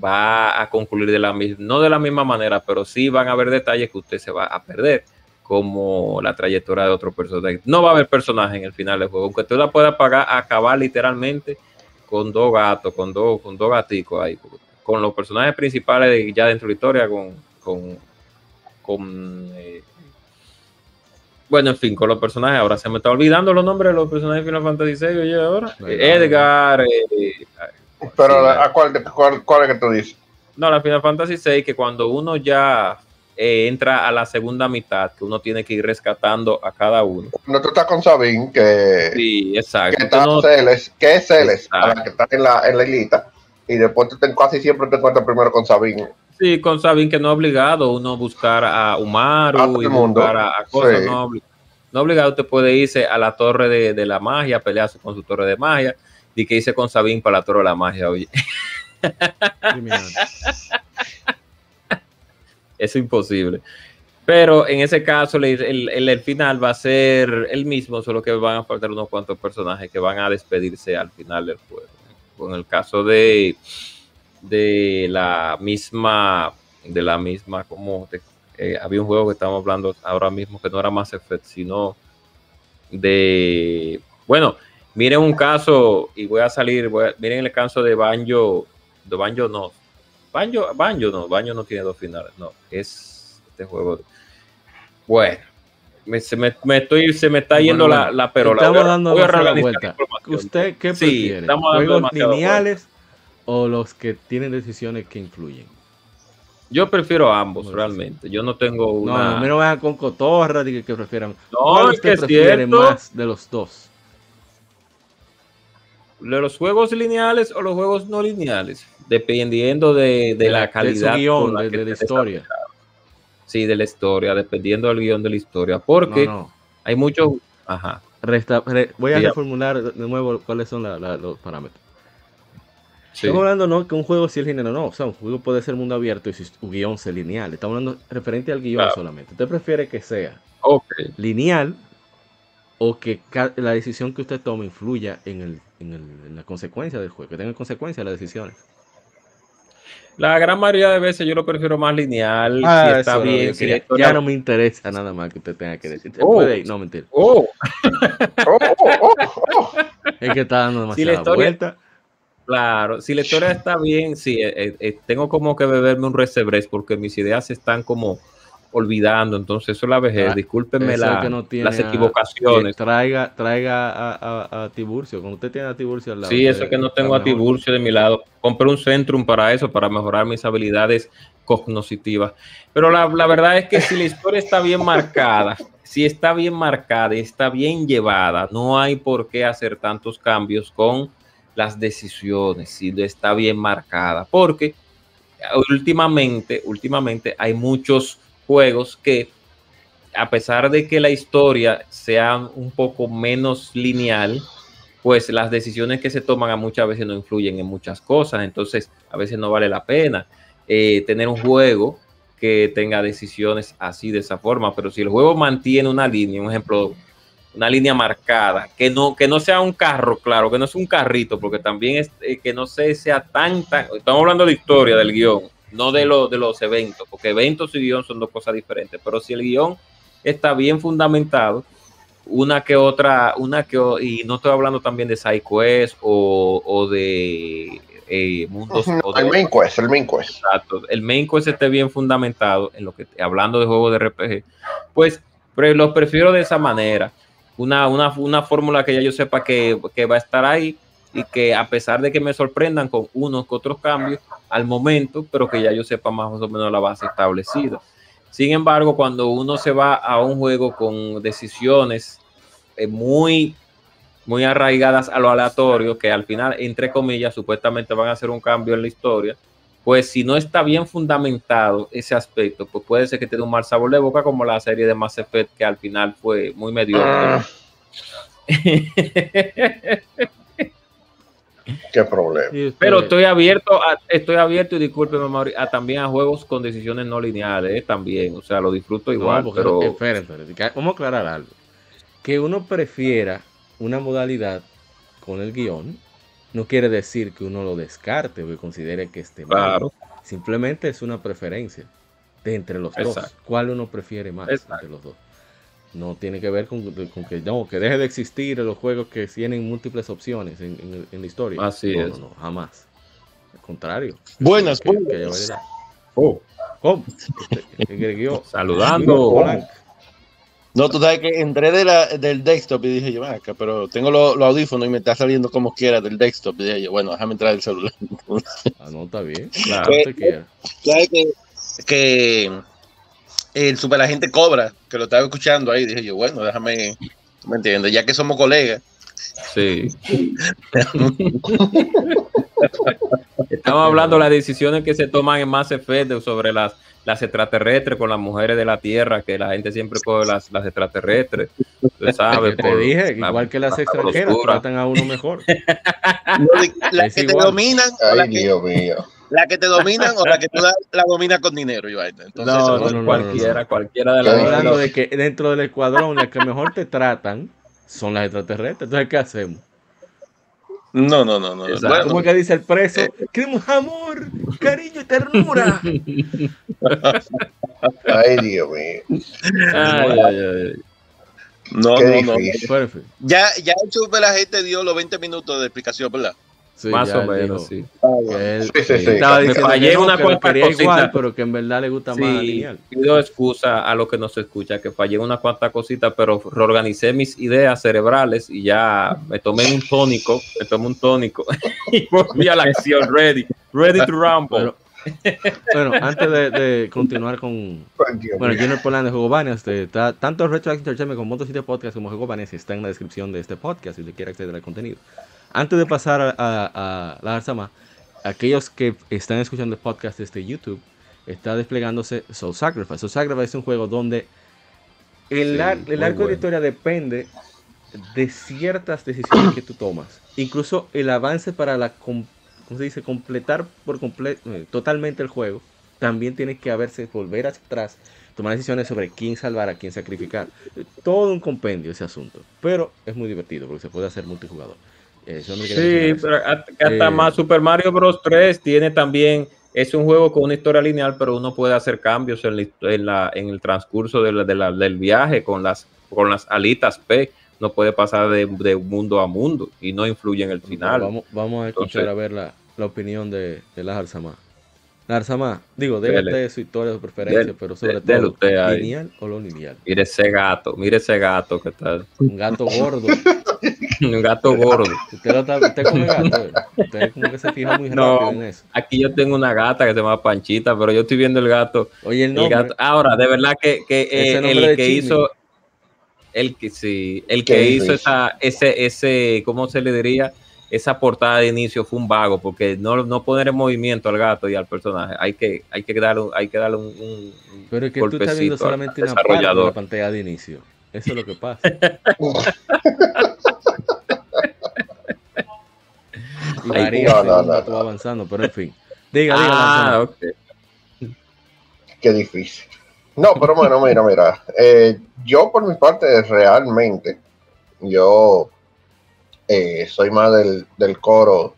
va a concluir de la misma, no de la misma manera, pero sí van a haber detalles que usted se va a perder, como la trayectoria de otro personaje. No va a haber personaje en el final del juego, aunque usted la pueda pagar, acabar literalmente con dos gatos, con dos, con dos gaticos ahí, con los personajes principales ya dentro de la historia, con, con, con eh, bueno, en fin, con los personajes, ahora se me está olvidando los nombres de los personajes de Final Fantasy VI, oye, ahora. Edgar. Eh, Pero, ¿a cuál, cuál, es que tú dices? No, la Final Fantasy VI, que cuando uno ya eh, entra a la segunda mitad, que uno tiene que ir rescatando a cada uno. No, tú estás con Sabine, que, sí, exacto. que, está Celes, que es Celes, a la que está en la, en la islita, y después tú te, casi siempre te encuentras primero con Sabine. Sí, con Sabine que no es obligado uno buscar a Umaru y buscar a, cosas, no, no, obligado, usted puede irse a la torre de, la magia, pelearse con su torre de magia, y que hice con Sabine para la torre de la magia, oye. (laughs) es imposible. Pero en ese caso, el, el, final va a ser el mismo, solo que van a faltar unos cuantos personajes que van a despedirse al final del juego. Con el caso de de la misma, de la misma, como eh, había un juego que estábamos hablando ahora mismo que no era Mass Effect, sino de, bueno, miren un caso, y voy a salir, miren el caso de Banjo, de Banjo no, Banjo, Banjo no, Banjo no tiene dos finales, no, es este juego. Bueno, me, se, me, estoy, se me está yendo la, la perola. Estamos dando la vuelta. ¿Usted qué prefiere? estamos ¿Juegos lineales o los que tienen decisiones que influyen? Yo prefiero ambos, realmente. Yo no tengo una. No, no me vayan con cotorra que, que prefieran. No, es que prefiere más de los dos? ¿De los juegos lineales o los juegos no lineales? Dependiendo de, la calidad. de, la historia. Sí, de la historia, dependiendo del guion de la historia. Porque hay muchos. Ajá. voy a reformular de nuevo cuáles son los parámetros. Estamos hablando no que un juego si el género, no. O sea, un juego puede ser mundo abierto y su guion sea lineal. Estamos hablando referente al guion solamente. ¿Usted prefiere que sea lineal o que la decisión que usted tome influya en, el, en, la consecuencia del juego? Que tenga consecuencias las decisiones. La gran mayoría de veces yo lo prefiero más lineal. Ah, si está bien, ya no me interesa nada más que usted tenga que decir. Oh. puede No, mentira. (laughs) Oh. oh, es que está dando demasiada vuelta. Claro, si la historia está bien, sí, eh, eh, eh, tengo como que beberme un resebres porque mis ideas se están como olvidando, entonces eso es la vejez, ah, discúlpenme la, las equivocaciones. Traiga, traiga a, a, Tiburcio, cuando usted tiene a Tiburcio al lado. Sí, eso que no tengo a Tiburcio de mi lado. Compré un Centrum para eso, para mejorar mis habilidades cognoscitivas. Pero la, la verdad es que si la historia está bien marcada, (laughs) si está bien marcada y está bien llevada, no hay por qué hacer tantos cambios con las decisiones, si está bien marcada, porque últimamente, últimamente hay muchos juegos que a pesar de que la historia sea un poco menos lineal, pues las decisiones que se toman a muchas veces no influyen en muchas cosas, entonces a veces no vale la pena eh, tener un juego que tenga decisiones así de esa forma, pero si el juego mantiene una línea, un ejemplo, una línea marcada, que no, que no sea un carro, claro, que no sea un carrito, porque también es eh, que no se sea tan, tan, estamos hablando de historia del guion, no de, lo, de los eventos, porque eventos y guion son dos cosas diferentes, pero si el guion está bien fundamentado, una que otra, una que, y no estoy hablando también de SideQuest o, o de eh, mundos. el main quest, el main quest. Exacto, el main quest esté bien fundamentado en lo que, hablando de juegos de RPG, pues pero los prefiero de esa manera una, una, fórmula que ya yo sepa que, va a estar ahí y que a pesar de que me sorprendan con unos que otros cambios al momento, pero que ya yo sepa más o menos la base establecida. Sin embargo, cuando uno se va a un juego con decisiones eh, muy, muy arraigadas a lo aleatorio, que al final, entre comillas, supuestamente van a hacer un cambio en la historia, pues si no está bien fundamentado ese aspecto, pues puede ser que te dé un mal sabor de boca como la serie de Mass Effect que al final fue muy mediocre. Ah. Qué problema. Pero estoy abierto, a, estoy abierto y discúlpeme, a, también a juegos con decisiones no lineales, eh, también, o sea, lo disfruto igual. pero... Vamos a aclarar algo. Que uno prefiera una modalidad con el guion no quiere decir que uno lo descarte o que considere que esté mal. Claro. Simplemente es una preferencia de entre los dos. ¿Cuál uno prefiere más Exacto. entre los dos? No tiene que ver con, con que no, que deje de existir los juegos que tienen múltiples opciones en, en- en la historia. Así no, es. No, no, jamás. Al contrario. Buenas, que-. Oh. Este, saludando. No, tú sabes que entré de la, del desktop y dije yo, "Ven acá, pero tengo los los audífonos y me está saliendo como quiera del desktop. Y dije yo, bueno, déjame entrar del celular. (laughs) Ah, no, está bien. Claro. Usted quiera. ¿Sabes que, que el superagente cobra, que lo estaba escuchando ahí? Dije yo, bueno, déjame, ¿tú ¿me entiendes? Ya que somos colegas. Sí. (laughs) Estamos hablando de las decisiones que se toman en Mass Effect sobre las, las extraterrestres con las mujeres de la Tierra, que la gente siempre coge las, las extraterrestres. Tú sabes, te por dije, la- igual que las la extranjeras, tratan a uno mejor. (laughs) La Es que te dominan, o la Ay, que, Dios mío. la que te dominan o la que tú la, la dominas con dinero. Yo, entonces, No, no, no, cualquiera, no. cualquiera de las hablando de que dentro del escuadrón, las que mejor te tratan son las extraterrestres. Entonces, ¿qué hacemos? No, no, no, no. Bueno, ¿Cómo es que dice el preso? Queremos amor, cariño y ternura. (laughs) Ay, Dios mío. Ay, ay, ay. no, Qué no, no. difícil. Fin, Ya, ya el superagente dio los 20 minutos de explicación, ¿verdad? Sí, Más ya o menos, dijo sí. él, Sí, sí, sí. estaba Me fallé una cuanta cosita. igual, pero que en verdad le gusta más lineal. pido excusa a lo que nos escucha, que fallé una cuantas cositas, pero reorganicé mis ideas cerebrales y ya me tomé un tónico, me tomé un tónico (laughs) y volví a la acción, ready, ready to rumble. Pero- Bueno, antes de, de continuar con, Dios Bueno. Junior Poland de Juego Banias, este, está- tanto Retro Entertainment como otros sitios de podcast como Juego Banias está en la descripción de este podcast si usted quiere acceder al contenido. Antes de pasar a, a, a la Arzama, aquellos que están escuchando el podcast desde YouTube, está desplegándose Soul Sacrifice. Soul Sacrifice es un juego donde el, Sí, ar- el arco de bueno. la historia depende de ciertas decisiones que tú tomas. Incluso el avance para la, com- ¿cómo se dice? completar por completo totalmente el juego, también tiene que haberse, volver hacia atrás, tomar decisiones sobre quién salvar, a quién sacrificar. Todo un compendio ese asunto. Pero es muy divertido porque se puede hacer multijugador. Eh, eso no Sí, pero hasta Eh, más Super Mario Bros. 3 tiene también, es un juego con una historia lineal, pero uno puede hacer cambios en, la, en, la- en el transcurso de la- de la- del viaje con las, con las alitas P. No puede pasar de, de mundo a mundo y no influye en el final. Vamos, vamos a escuchar Entonces- a ver la, la opinión de, de Lázaro Samá. Lázaro Samá, digo, déjate su historia, su preferencia, Dele, pero sobre todo, usted ahí. lineal o lo lineal. Mire ese gato, mire ese gato que está, Un gato gordo. (laughs) un gato gordo. Usted, lo está, usted come gato, eh. usted como que se fija muy No. rápido en eso. Aquí yo tengo una gata que se llama Panchita, pero yo estoy viendo el gato. Oye, el El gato. Ahora, de verdad que, que, eh, el que hizo, el que sí, el que hizo esa, ese, ese, ¿cómo se le diría? Esa portada de inicio fue un vago, porque no, no poner en movimiento al gato y al personaje. Hay que, hay que darle, hay que darle un, un- pero es que tú estás viendo solamente una parte de la pantalla de inicio. Eso es lo que pasa. (laughs) y Ay, varía no, no, no, avanzando, pero en fin. Diga, diga, Ah. Qué difícil. No, pero bueno, mira, mira. eh, yo por mi parte, realmente, yo eh, soy más del, del coro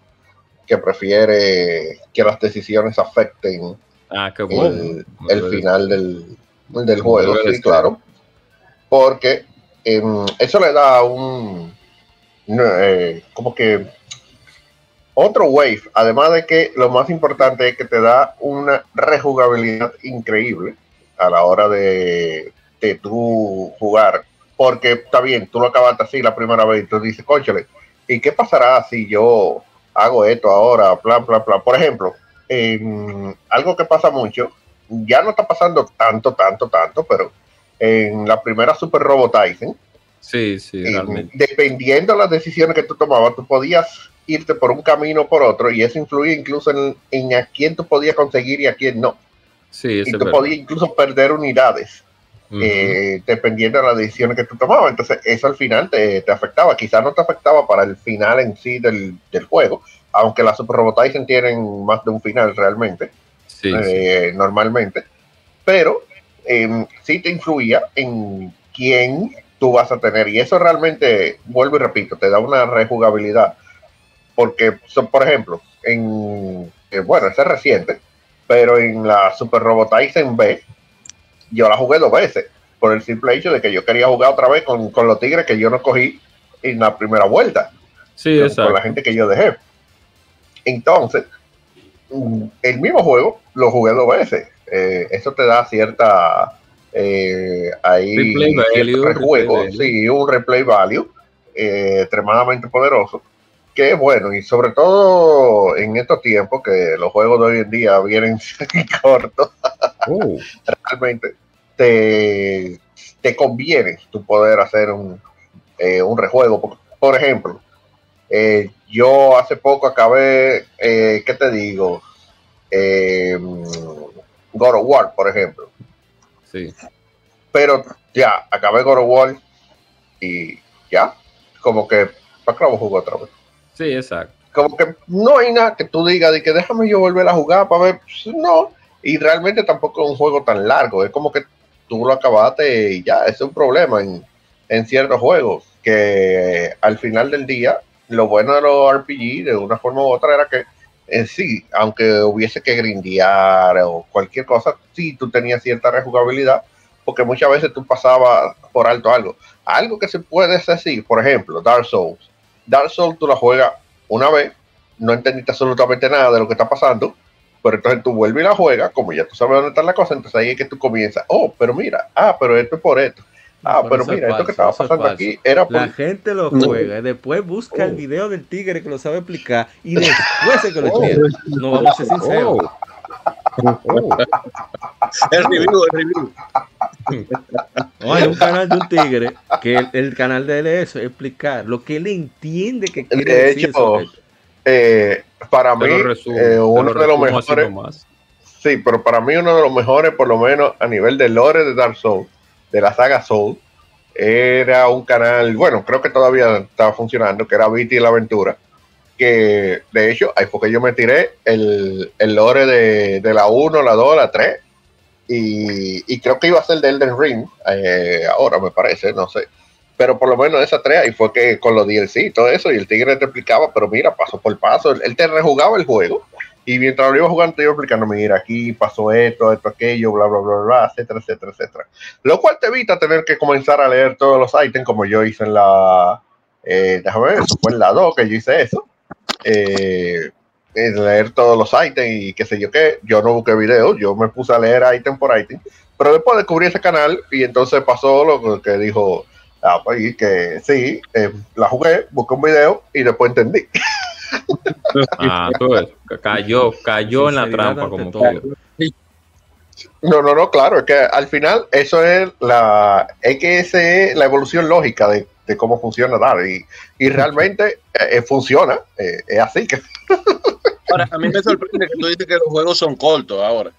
que prefiere que las decisiones afecten Ah, qué bueno. el, el final del, del juego, sí, claro. Porque em, eso le da un, eh, como que otro wave, además de que lo más importante es que te da una rejugabilidad increíble a la hora de, de tú jugar. Porque está bien, tú lo acabaste así la primera vez y tú dices, conchale, ¿y qué pasará si yo hago esto ahora? Plan, plan, plan. Por ejemplo, en algo que pasa mucho, ya no está pasando tanto, tanto, tanto, pero en la primera Super Tyson, Sí, sí, realmente. dependiendo de las decisiones que tú tomabas, tú podías irte por un camino o por otro, y eso influye incluso en, en a quién tú podías conseguir y a quién no. Sí, Y tú podías incluso perder unidades, eh, dependiendo de las decisiones que tú tomabas. Entonces, eso al final te, te afectaba. Quizás no te afectaba para el final en sí del, del juego, aunque las Super Robot Tyson tienen más de un final realmente Sí, sí. eh, normalmente, pero eh, sí te influía en quién tú vas a tener y eso realmente, vuelvo y repito, te da una rejugabilidad porque, son, por ejemplo, en, eh, bueno, ese es reciente, pero en la Super Robot Tyson B, yo la jugué dos veces, por el simple hecho de que yo quería jugar otra vez con, con los tigres que yo no cogí en la primera vuelta, Sí, con, exacto. con la gente que yo dejé. Entonces, mm, el mismo juego lo jugué dos veces. Eh, eso te da cierta eh, ahí Replay value. sí, un replay value eh, extremadamente poderoso. Que es bueno, y sobre todo en estos tiempos que los juegos de hoy en día vienen (laughs) cortos, (laughs) Oh, realmente te, te conviene tu poder hacer un, eh, un rejuego. Por, por ejemplo, eh, yo hace poco acabé, eh, ¿qué te digo? God of War, por ejemplo. sí. Pero ya, acabé God of War y ya, como que, ¿para qué lo jugar otra vez? Sí, exacto. como que no hay nada que tú digas de que déjame yo volver a jugar para ver, pues, no, y realmente tampoco es un juego tan largo, es como que tú lo acabaste y ya, es un problema en, ciertos juegos, que al final del día, lo bueno de los RPG, de una forma u otra, era que en sí, aunque hubiese que grindear o cualquier cosa, sí, tú tenías cierta rejugabilidad, porque muchas veces tú pasabas por alto algo. Algo que se puede hacer así, por ejemplo, Dark Souls. Dark Souls tú la juegas una vez, no entendiste absolutamente nada de lo que está pasando, pero entonces tú vuelves y la juegas, como ya tú sabes dónde está la cosa, entonces ahí es que tú comienzas, oh, pero mira, ah, pero esto es por esto, ah, Pero mira, esto que estaba es pasando aquí era por... La gente lo juega y después busca el Oh. video del tigre que lo sabe explicar y después es que lo Oh. entiende. No vamos a ser sinceros. Oh. Oh. El review, el review. No, hay un canal de un tigre que el, el canal de él es eso, explicar lo que él entiende que quiere De decir. hecho, eso. Eh, para mí, Te lo resumo, eh, lo uno de los mejores, sí, pero para mí uno de los mejores, por lo menos a nivel de lore de Dark Souls, de la saga Soul, era un canal, bueno, creo que todavía estaba funcionando, que era Viti y la Aventura, que de hecho, ahí fue que yo me tiré el, el lore de, de la 1, la 2, la 3, y, y creo que iba a ser de Elden Ring, eh, ahora me parece, no sé. Pero por lo menos esa 3 ahí fue que con los DLC y todo eso, y el tigre te explicaba, pero mira, paso por paso, él, te rejugaba el juego, y mientras lo iba jugando te iba explicando, mira, aquí pasó esto, esto, aquello, bla, bla, bla, bla, etcétera, etcétera, etcétera. Lo cual te evita tener que comenzar a leer todos los ítems como yo hice en la, eh, déjame ver, eso fue en la 2 que yo hice eso. Eh, leer todos los ítems y qué sé yo qué. Yo no busqué videos, yo me puse a leer ítem por ítem. Pero después descubrí ese canal y entonces pasó lo que dijo, ah, pues y que sí, eh, la jugué, busqué un video y después entendí. (laughs) Ah, tú ves, cayó, cayó en la trampa como todo. No, no, no, claro, es que al final eso es la, es que ese es la evolución lógica de, de cómo funciona Dar y, y realmente eh, eh, funciona, eh, es así que (laughs) Ahora, a mí me sorprende que tú dices que los juegos son cortos ahora.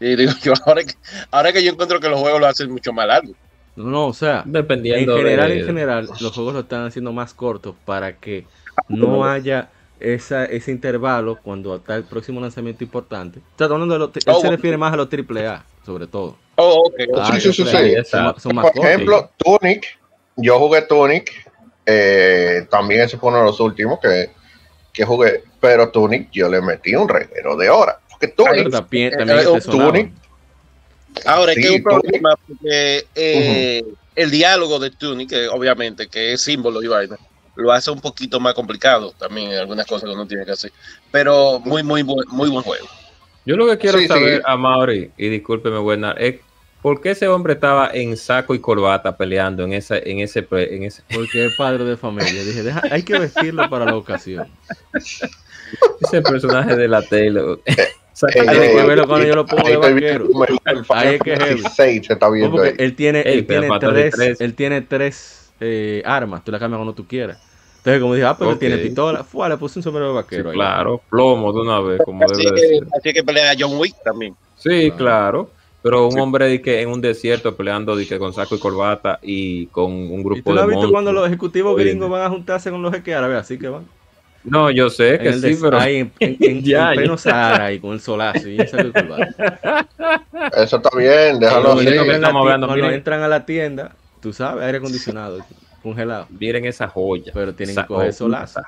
Y digo yo, ahora que, ahora que yo encuentro que los juegos lo hacen mucho más largo. No, no, o sea, en Dependiendo general, de- en general, los juegos lo están haciendo más cortos para que no haya esa, ese intervalo cuando está el próximo lanzamiento importante. Está hablando de los, él Oh, se bueno. refiere más a los AAA, sobre todo. Oh, ok. Ah, sí, sí, sí. Son, más- son más Por cortos. ejemplo, Tunic, yo jugué Tunic, eh, también ese fue uno de los últimos que, que jugué, pero Tunic yo le metí un reguero de horas. Porque Tunic, también, también eh. Tunic, Ahora, es que Sí, es un Tunic. problema porque eh, el diálogo de Tunic, que obviamente, que es símbolo y vaina, lo hace un poquito más complicado también en algunas cosas que uno tiene que hacer. Pero muy, muy, buen, muy buen juego. Yo lo que quiero Sí, sí. saber, a Mauri, y discúlpeme, buena, es por qué ese hombre estaba en saco y corbata peleando en esa, en ese, en ese, Porque es padre de familia. Dije, deja- hay que vestirlo para la ocasión. (laughs) ese personaje de la tele. Eh, (laughs) Hay que verlo cuando yo lo pongo de vaquero. Ahí es que es se está viendo él tiene, él tres, tres. él tiene tres eh, armas, tú la cambias cuando tú quieras. Entonces, como dije, ah, pero él Ok. tiene pistola, fue, le puse un sombrero de Sí, vaquero. ahí. claro, plomo de una vez, como Así debe de que, ser. así que pelea a John Wick también. Sí, Claro. claro. Pero un hombre de que en un desierto peleando de que con saco y corbata y con un ¿Y grupo tú no has visto cuando los ejecutivos gringos van a juntarse con los jeques árabes? Así que van. No, yo sé que En el sí, pero ahí en, en, (laughs) Ya, en pleno. Sahara con el solazo y. Eso está bien, déjalo Cuando así. cuando entran a la tienda, tú sabes, aire acondicionado, congelado. miren esa joya. Pero tienen Esa- que coger solazo.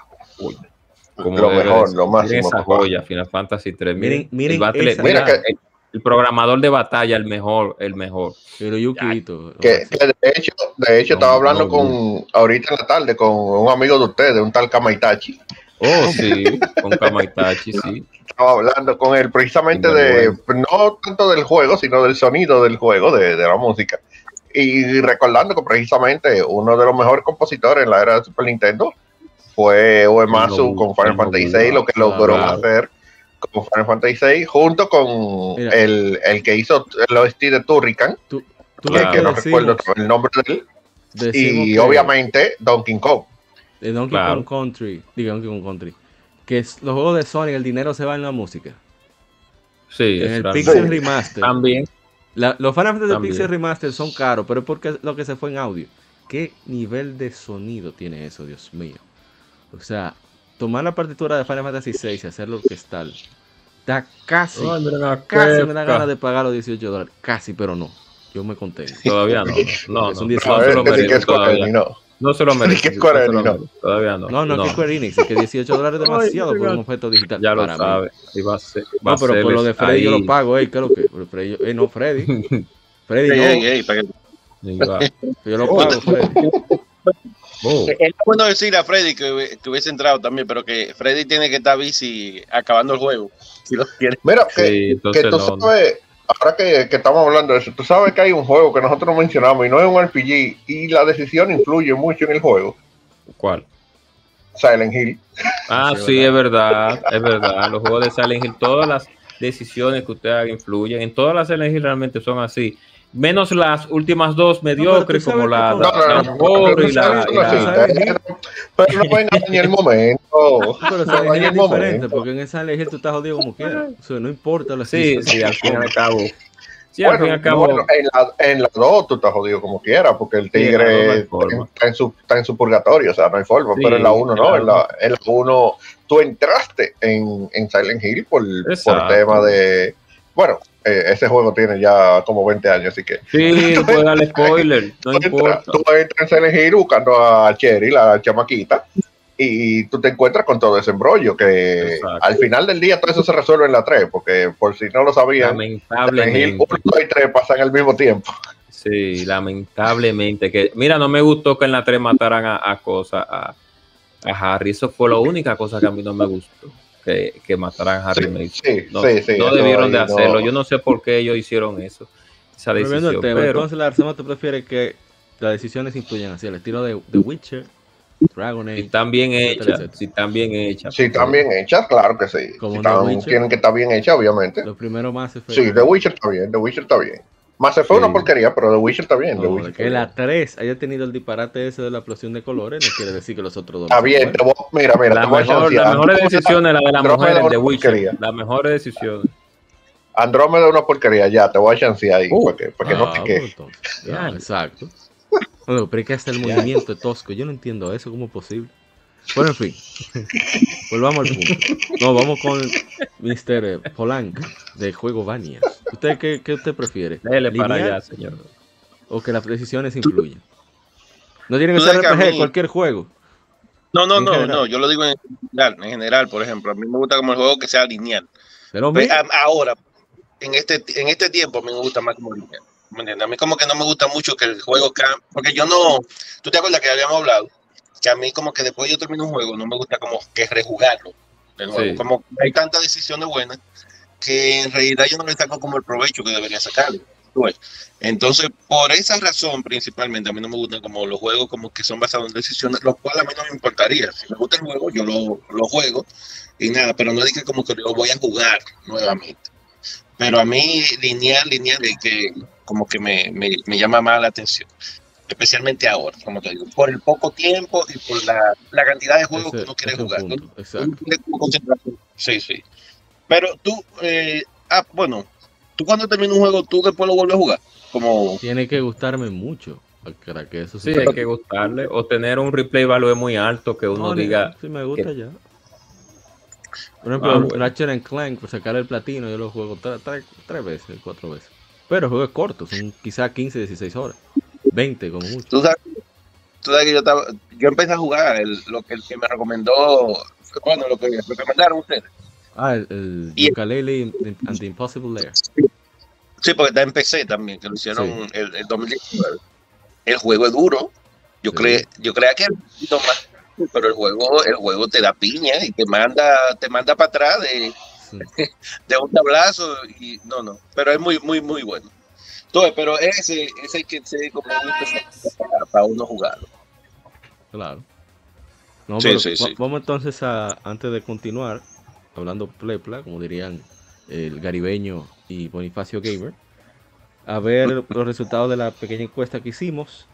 Como lo mejor, de lo máximo. Miren esa papá. joya, Final Fantasy 3. Miren, Miren- miren el, battle- esa- mira, Mira que- el, el programador de batalla, el mejor, el mejor. Pero Yukito. Que, que de hecho, de hecho No, estaba hablando no, con ahorita en la tarde con un amigo de ustedes, un tal Kamaitachi. Oh, sí, (laughs) con Kamaitachi, sí. Estaba hablando con él precisamente de, no tanto del juego, sino del sonido del juego, de, de la música. Y recordando que precisamente uno de los mejores compositores en la era de Super Nintendo fue Uematsu con Final tengo Fantasy VI, lo que logró claro. hacer con Final Fantasy VI, junto con Mira. el, el que hizo el OST de Turrican, Tú, tú que, no decimos, recuerdo el nombre de él, decimos y que obviamente Donkey Kong. De Donkey Claro. Kong Country, diga Donkey Kong Country, que es, los juegos de Sonic, el dinero se va en la música. Sí, En es el Pixel Remaster. También. La- los Final Fantasy También. Pixel Remaster son caros, pero es porque lo que se fue en audio. ¿Qué nivel de sonido tiene eso, Dios mío? O sea, tomar la partitura de Final Fantasy VI y hacerlo orquestal, da casi, Ay, a casi me da ganas de pagar los 18 dólares. Casi, pero no. Yo me contengo. Todavía no. (laughs) No, no, Son no, 10 no A se ver, lo es que merece es Square todavía. Enix, no. No se lo (laughs) merece. que es Square no Enix, no. Todavía no. No, no, que Square Enix, es que 18 dólares (laughs) es demasiado Ay, por un objeto digital. Ya lo sabe. Y va a ser, va No, a pero por lo de Freddy yo ahí. lo pago, ey, ¿qué es lo que? Freddy, yo- eh, no, Freddy. (laughs) Freddy Ey, no, ey, ey, para que- yo lo pago, Freddy. Oh, Es bueno decirle a Freddy que, que hubiese entrado también, pero que Freddy tiene que estar bici acabando el juego. Si lo quiere. Mira, que, sí, que entonces tú no. no. sabes, ahora que, que estamos hablando de eso, tú sabes que hay un juego que nosotros no mencionamos y no es un RPG y la decisión influye mucho en el juego. ¿Cuál? Silent Hill. Ah, Sí, es verdad, es verdad. Los juegos de Silent Hill, todas las decisiones que usted haga influyen. En todas las Silent Hill realmente son así. Menos las últimas dos mediocres, sabes como la, la, No, no, la no, y la, y no la- pero- no venga ni el momento. (laughs) Pero No Hill venga es el diferente, momento. porque en esa Hill tú estás jodido como quieras. O sea, no importa la Sí, sí, al fin y al cabo. Sí, al fin y Bueno, al cabo. bueno, en la, en la 2 tú estás jodido como quieras, porque el Sí, dos no tigre hay forma. está, en su, está en su purgatorio, o sea, no hay forma. Sí, pero en la 1 no, claro. en la, en la 1 tú entraste en, en Silent Hill por, por Exacto. tema de. Bueno, eh, ese juego tiene ya como 20 años, así que. Sí, (laughs) puede darle spoiler, no tú, entras, importa. tú entras en Silent Hill buscando a Cherry, la chamaquita, y tú te encuentras con todo ese embrollo que Exacto. al final del día todo eso se resuelve en la 3, porque por si no lo sabían, Hill Lamentablemente. 1, 2 y 3 pasan al mismo tiempo. Sí, lamentablemente. que Mira, no me gustó que en la 3 mataran a, a cosa, a, a Harry. Eso fue la única cosa que a mí no me gustó. Que, que mataran a Harry Mason. Sí, No, sí, sí. no debieron de no- hacerlo. Yo no sé por qué ellos hicieron eso. Esa decisión. tema, Pero, entonces la Arsema te prefiere que las decisiones influyan así, el estilo de The Witcher, Dragon si Age. están bien hechas, si están bien hechas. Sí, están bien hechas, claro que sí. Como Si The están- Witcher. tienen que estar bien hechas, obviamente. Los primeros más. Sí, The Witcher está bien, The Witcher está bien. Más se fue Sí. una porquería, pero The Witcher está bien. The No, Witcher está que bien. la 3 haya tenido el disparate ese de la explosión de colores, no quiere decir que los otros dos. Está no bien, te voy- mira, mira, La te voy a mejor, chancear. las mejores decisiones la de las Andrómeda mujeres es de Witcher. porquería. Las mejores decisiones. Andrómeda es una porquería, ya, te voy a chancear ahí, Uh. para que, para que no Ah, te pues quejes. entonces, Ya. ah, (laughs) exacto. Bueno, pero es que hasta el movimiento es tosco. Yo no entiendo eso, ¿cómo es posible? Bueno, en fin. Volvamos al punto. No, vamos con Mr. Polank de Juego Vanias. ¿Usted qué, qué usted prefiere? Dele para ¿Lineal allá, señor. ¿O que las decisiones influyen? No tiene que ser RPG, mí- cualquier juego. No, no, En no, general. no. Yo lo digo en general, en general, por ejemplo. A mí me gusta como el juego que sea lineal. Pero Pues, a- ahora, en este, en este tiempo, a mí me gusta más como lineal. ¿Me entiendes? A mí como que no me gusta mucho que el juego cambie. Porque yo no. ¿Tú te acuerdas que habíamos hablado? Que a mí como que después yo termino un juego, no me gusta como que rejugarlo. De nuevo. Sí. Como hay tantas decisiones buenas que en realidad yo no le saco como el provecho que debería sacarle. Ves. Entonces, por esa razón principalmente, a mí no me gustan como los juegos como que son basados en decisiones, lo cual a mí no me importaría. Si me gusta el juego, yo lo, lo juego y nada, pero no dije como que lo voy a jugar nuevamente. Pero a mí, lineal, lineal, es que como que me, me, me llama más la atención. Especialmente ahora, como te digo, por el poco tiempo y por la, la cantidad de juegos ese- que uno quiere jugar. Exacto. Sí, sí. Pero tú, eh, ah, bueno, tú cuando terminas un juego, tú después lo vuelves a jugar. Como, Tiene que gustarme mucho para que eso Sí, suceda. hay que gustarle. O tener un replay value muy alto que uno No, diga. Si me gusta ya. Por ejemplo, Ah, bueno. Ratchet and Clank, por sacar el platino, yo lo juego tre- tre- tres veces, cuatro veces. Pero el juego es corto, son quizá 15, 16 horas. 20 como mucho. tú sabes, tú sabes que yo estaba, yo empecé a jugar el, lo que el que me recomendó, fue bueno, lo que me recomendaron ustedes. Ah, el, el Y- Ukulele and the Impossible Lair. Sí, porque está en PC también, que lo hicieron Sí. el, el 2019. El juego es duro. Yo Sí. yo creía que era un poquito más, pero el juego, el juego te da piña y te manda, te manda para atrás de, Sí. (laughs) de un tablazo y no, no, pero es muy, muy, muy bueno. Entonces, pero ese, ese hay que ser como para, para uno jugarlo. Claro. No, Sí, pero sí, sí. Vamos entonces a, antes de continuar, hablando plepla, como dirían el garibeño y Bonifacio Gamer, a ver (laughs) los resultados de la pequeña encuesta que hicimos.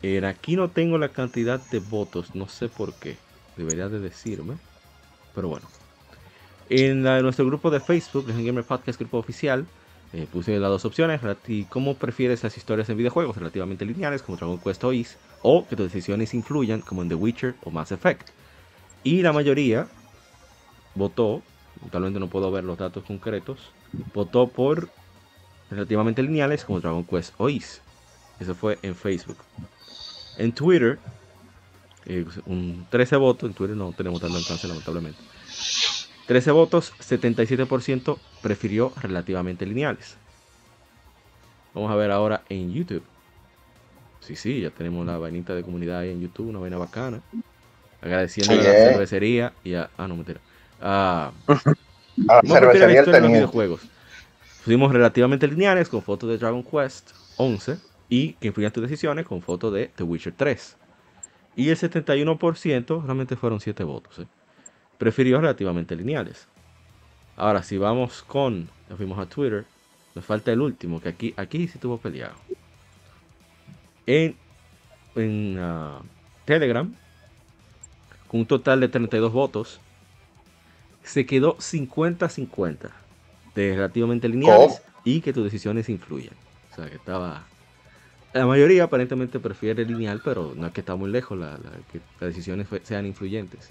En aquí no tengo la cantidad de votos, no sé por qué. Debería de decirme. Pero bueno. En la- nuestro grupo de Facebook, Legion Gamer Podcast Grupo Oficial, eh, puse las dos opciones. relati- ¿Cómo prefieres las historias en videojuegos relativamente lineales como Dragon Quest o Is? O que tus decisiones influyan como en The Witcher o Mass Effect. Y la mayoría votó, totalmente no puedo ver los datos concretos, votó por relativamente lineales como Dragon Quest o Is. Eso fue en Facebook. En Twitter, eh, un 13 votos, en Twitter no tenemos tanto alcance lamentablemente. 13 votos, 77% prefirió relativamente lineales. Vamos a ver ahora en YouTube. Sí, sí, ya tenemos la vainita de comunidad ahí en YouTube, una vaina bacana. Agradeciendo Sí, a la eh. cervecería y a. Ah, no, mentira. Ah, A la (laughs) Vamos a la cervecería de los videojuegos. Fuimos relativamente lineales con fotos de Dragon Quest 11 y que influyen tus decisiones con fotos de The Witcher 3. Y el 71% realmente fueron 7 votos. ¿eh? Prefirió relativamente lineales. Ahora, si vamos con, nos fuimos a Twitter, nos falta el último, que aquí, aquí sí tuvo peleado. En, en ah, Telegram, con un total de 32 votos, se quedó 50-50 de relativamente lineales y que tus decisiones influyen. O sea, que estaba... La mayoría aparentemente prefiere lineal, pero no es que está muy lejos la, la- que las decisiones sean influyentes.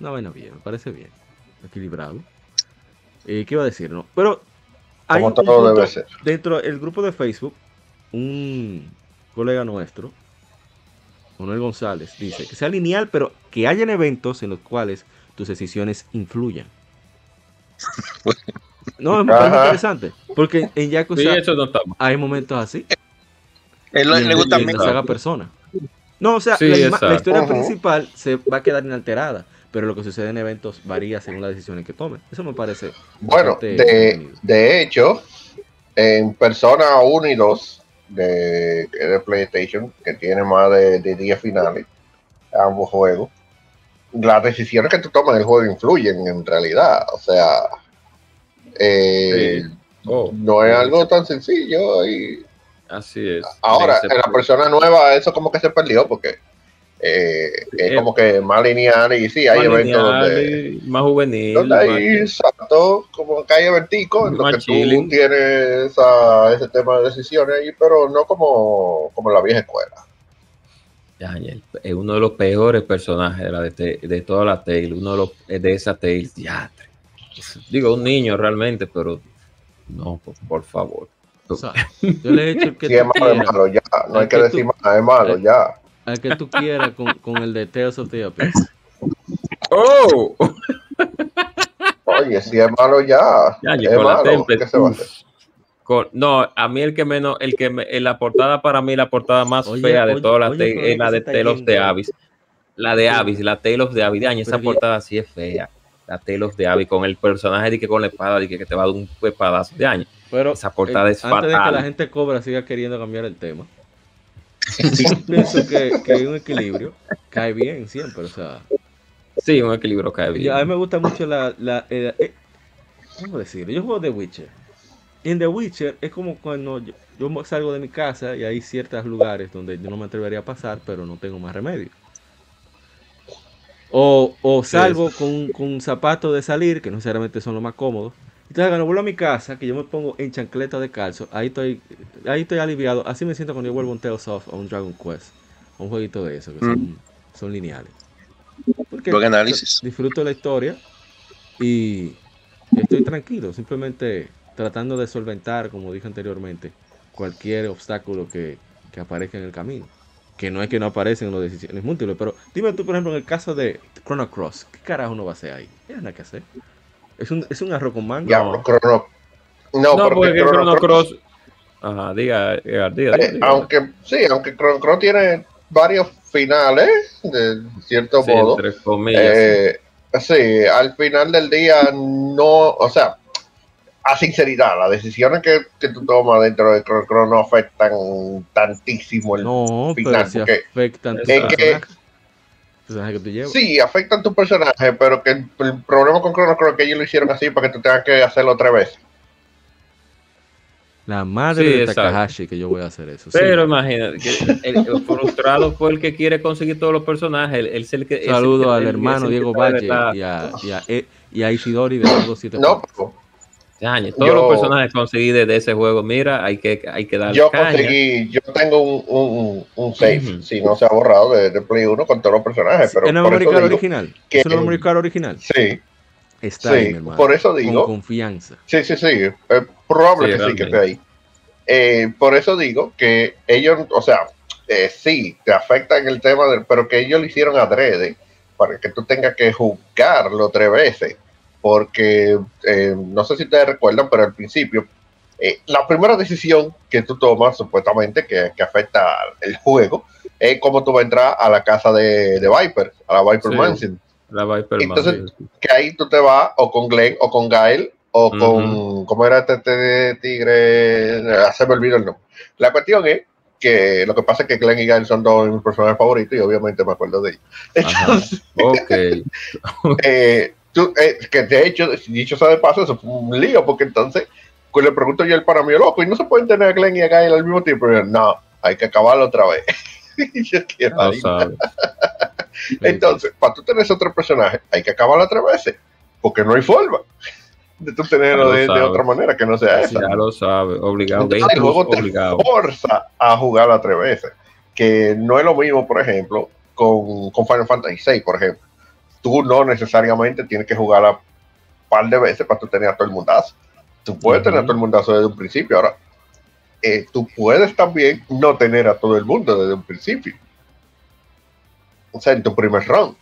Una vaina bien, me parece bien. Equilibrado. Eh, ¿Qué iba a decir? No? Pero hay Como un todo punto debe ser. dentro del grupo de Facebook, un colega nuestro, Manuel González, dice que sea lineal, pero que hayan eventos en los cuales tus decisiones influyan. (laughs) No, es muy interesante. Porque en Yakuza Sí, eso no hay momentos así. Él y le, gusta y en mucho. la saga persona. No, o sea, Sí, la, historia principal se va a quedar inalterada, pero lo que sucede en eventos varía según las decisiones que tome. Eso me parece. Bueno, de, hecho, en Persona 1 y 2 de, de PlayStation, que tiene más de, de 10 finales, ambos juegos, las decisiones que tú tomas en el juego influyen en realidad. O sea, eh, Sí. Oh, no es algo tan sencillo. Y así es. ahora, en la persona nueva, eso como que se perdió porque eh, es Eh, como que más lineal y sí, hay eventos donde más juvenil. donde más- hay exacto, como que hay eventicos en los que tú chilling. tienes esa- ese tema de decisiones ahí, pero no como, como en la vieja escuela. Daniel, es uno de los peores personajes de, la de, de toda la Tale, uno de los de esa Tale, diatre. Digo, un niño realmente, pero no, por, por favor. O sea, yo le he hecho el que es tú malo, es malo ya, no hay que que decir tú- más, es malo el- ya. Al que tú quieras con, con el de Tales of the Abyss. ¡Oh! Oye, si es malo ya, Ya, es con la malo, temple. ¿qué se va a hacer? Con- no, a mí el que menos, el que me- en la portada para mí, la portada más Oye, fea de todas las es la de the yendo. Abyss. La de Abyss, la Tale of the Abyss. Daño, esa portada sí es fea. La of the Abyss con el personaje de que con la espada, de que, que te va a dar un espadazo de año. Pero Esa portada eh, es antes de que fatal. la gente cobra siga queriendo cambiar el tema. (laughs) Yo pienso que, que hay un equilibrio. Cae bien siempre. O sea, Sí, un equilibrio hay y a mí me gusta mucho la. la eh, eh, ¿Cómo decirlo? Yo juego The Witcher. Y en The Witcher es como cuando yo, yo salgo de mi casa y hay ciertos lugares donde yo no me atrevería a pasar, pero no tengo más remedio. O, o salgo con, con un zapato de salir, que no necesariamente son los más cómodos. Entonces cuando vuelvo a mi casa, que yo me pongo en chancleta de calzo, ahí estoy, ahí estoy aliviado. Así me siento cuando yo vuelvo a un Tales of o un Dragon Quest. o Un jueguito de eso, que son, son lineales. Porque Buen análisis. disfruto la historia y estoy tranquilo, simplemente tratando de solventar, como dije anteriormente, cualquier obstáculo que, que aparezca en el camino. que no es que no aparecen en las decisiones múltiples, pero dime tú, por ejemplo, en el caso de Chrono Cross, ¿qué carajo uno va a hacer ahí? No hay nada que hacer. Es un, es un arroz con mango. Ya, No. Chrono- No, No, porque porque Chrono Cross- Cross. Ajá, diga, diga, Eh, diga, diga. aunque sí, aunque Chrono Cross tiene varios finales, de cierto Sí, modo. entre comillas. Eh, sí, al final del día no, o sea, a sinceridad, las decisiones que, que tú tomas dentro de Chrono Cross no afectan tantísimo el No, final, pero si porque afectan tu es que- personaje. personaje que tú llevas. sí, afectan tu personaje, pero que el, el problema con Chrono Cross es que ellos lo hicieron así para que tú tengas que hacerlo otra vez. La madre Sí, de exacto. Takahashi que yo voy a hacer eso. sí. Pero imagínate, que el, el frustrado fue el que quiere conseguir todos los personajes. Él, es el que, Saludo que- al hermano Diego Valle la- y a, y, a, E- y a Ishidori de los siete No, puntos. pero Caña, todos Yo- los personajes conseguidos de ese juego, mira, hay que, hay que darle yo caña. conseguí, yo tengo un, un, un save, si no se ha borrado de, de Play 1 con todos los personajes, pero ¿Es la por memory eso card digo, original? que- ¿Es memory card original? sí, Está ahí, sí, mi hermano. por eso digo, Con confianza. Sí, sí, sí. Es probable Sí, que sí, que esté ahí. Eh, por eso digo que ellos, o sea, eh, sí, te afecta en el tema, del, pero que ellos lo hicieron adrede para que tú tengas que juzgarlo tres veces. Porque eh, no sé si ustedes recuerdan, pero al principio, eh, la primera decisión que tú tomas, supuestamente, que, que afecta el juego, es cómo tú vas a entrar a la casa de, de Viper, a la Viper Sí. Mansion La Viper Entonces, que ahí tú te vas o con Glenn o con Gael o con, ¿cómo era este, este tigre? Ah, Se me olvidó el nombre. La cuestión es que lo que pasa es que Glenn y Gael son dos de mis personajes favoritos y obviamente me acuerdo de ellos. Ajá. Entonces, Ok. (laughs) eh, tú, eh, que de hecho, dicho sea de paso, eso fue un lío porque entonces pues, le pregunto yo al para mí, loco, y no se pueden tener a Glenn y a Gael al mismo tiempo. Y yo, no, hay que acabarlo otra vez. (laughs) Yo. (laughs) Entonces, para tú tener ese otro personaje, hay que acabarlo tres veces, porque no hay forma de tú tenerlo de, de sabes. otra manera que no sea esa. Ya lo sabe, obligado. Entonces, 20 el juego te forza a jugarlo a tres veces, que no es lo mismo, por ejemplo, con, con Final Fantasy VI, por ejemplo. Tú no necesariamente tienes que jugarla un par de veces para tú tener a todo el mundazo. Tú puedes Ujú. tener a todo el mundazo desde un principio. Ahora, eh, tú puedes también no tener a todo el mundo desde un principio. O sea, en tu primer round.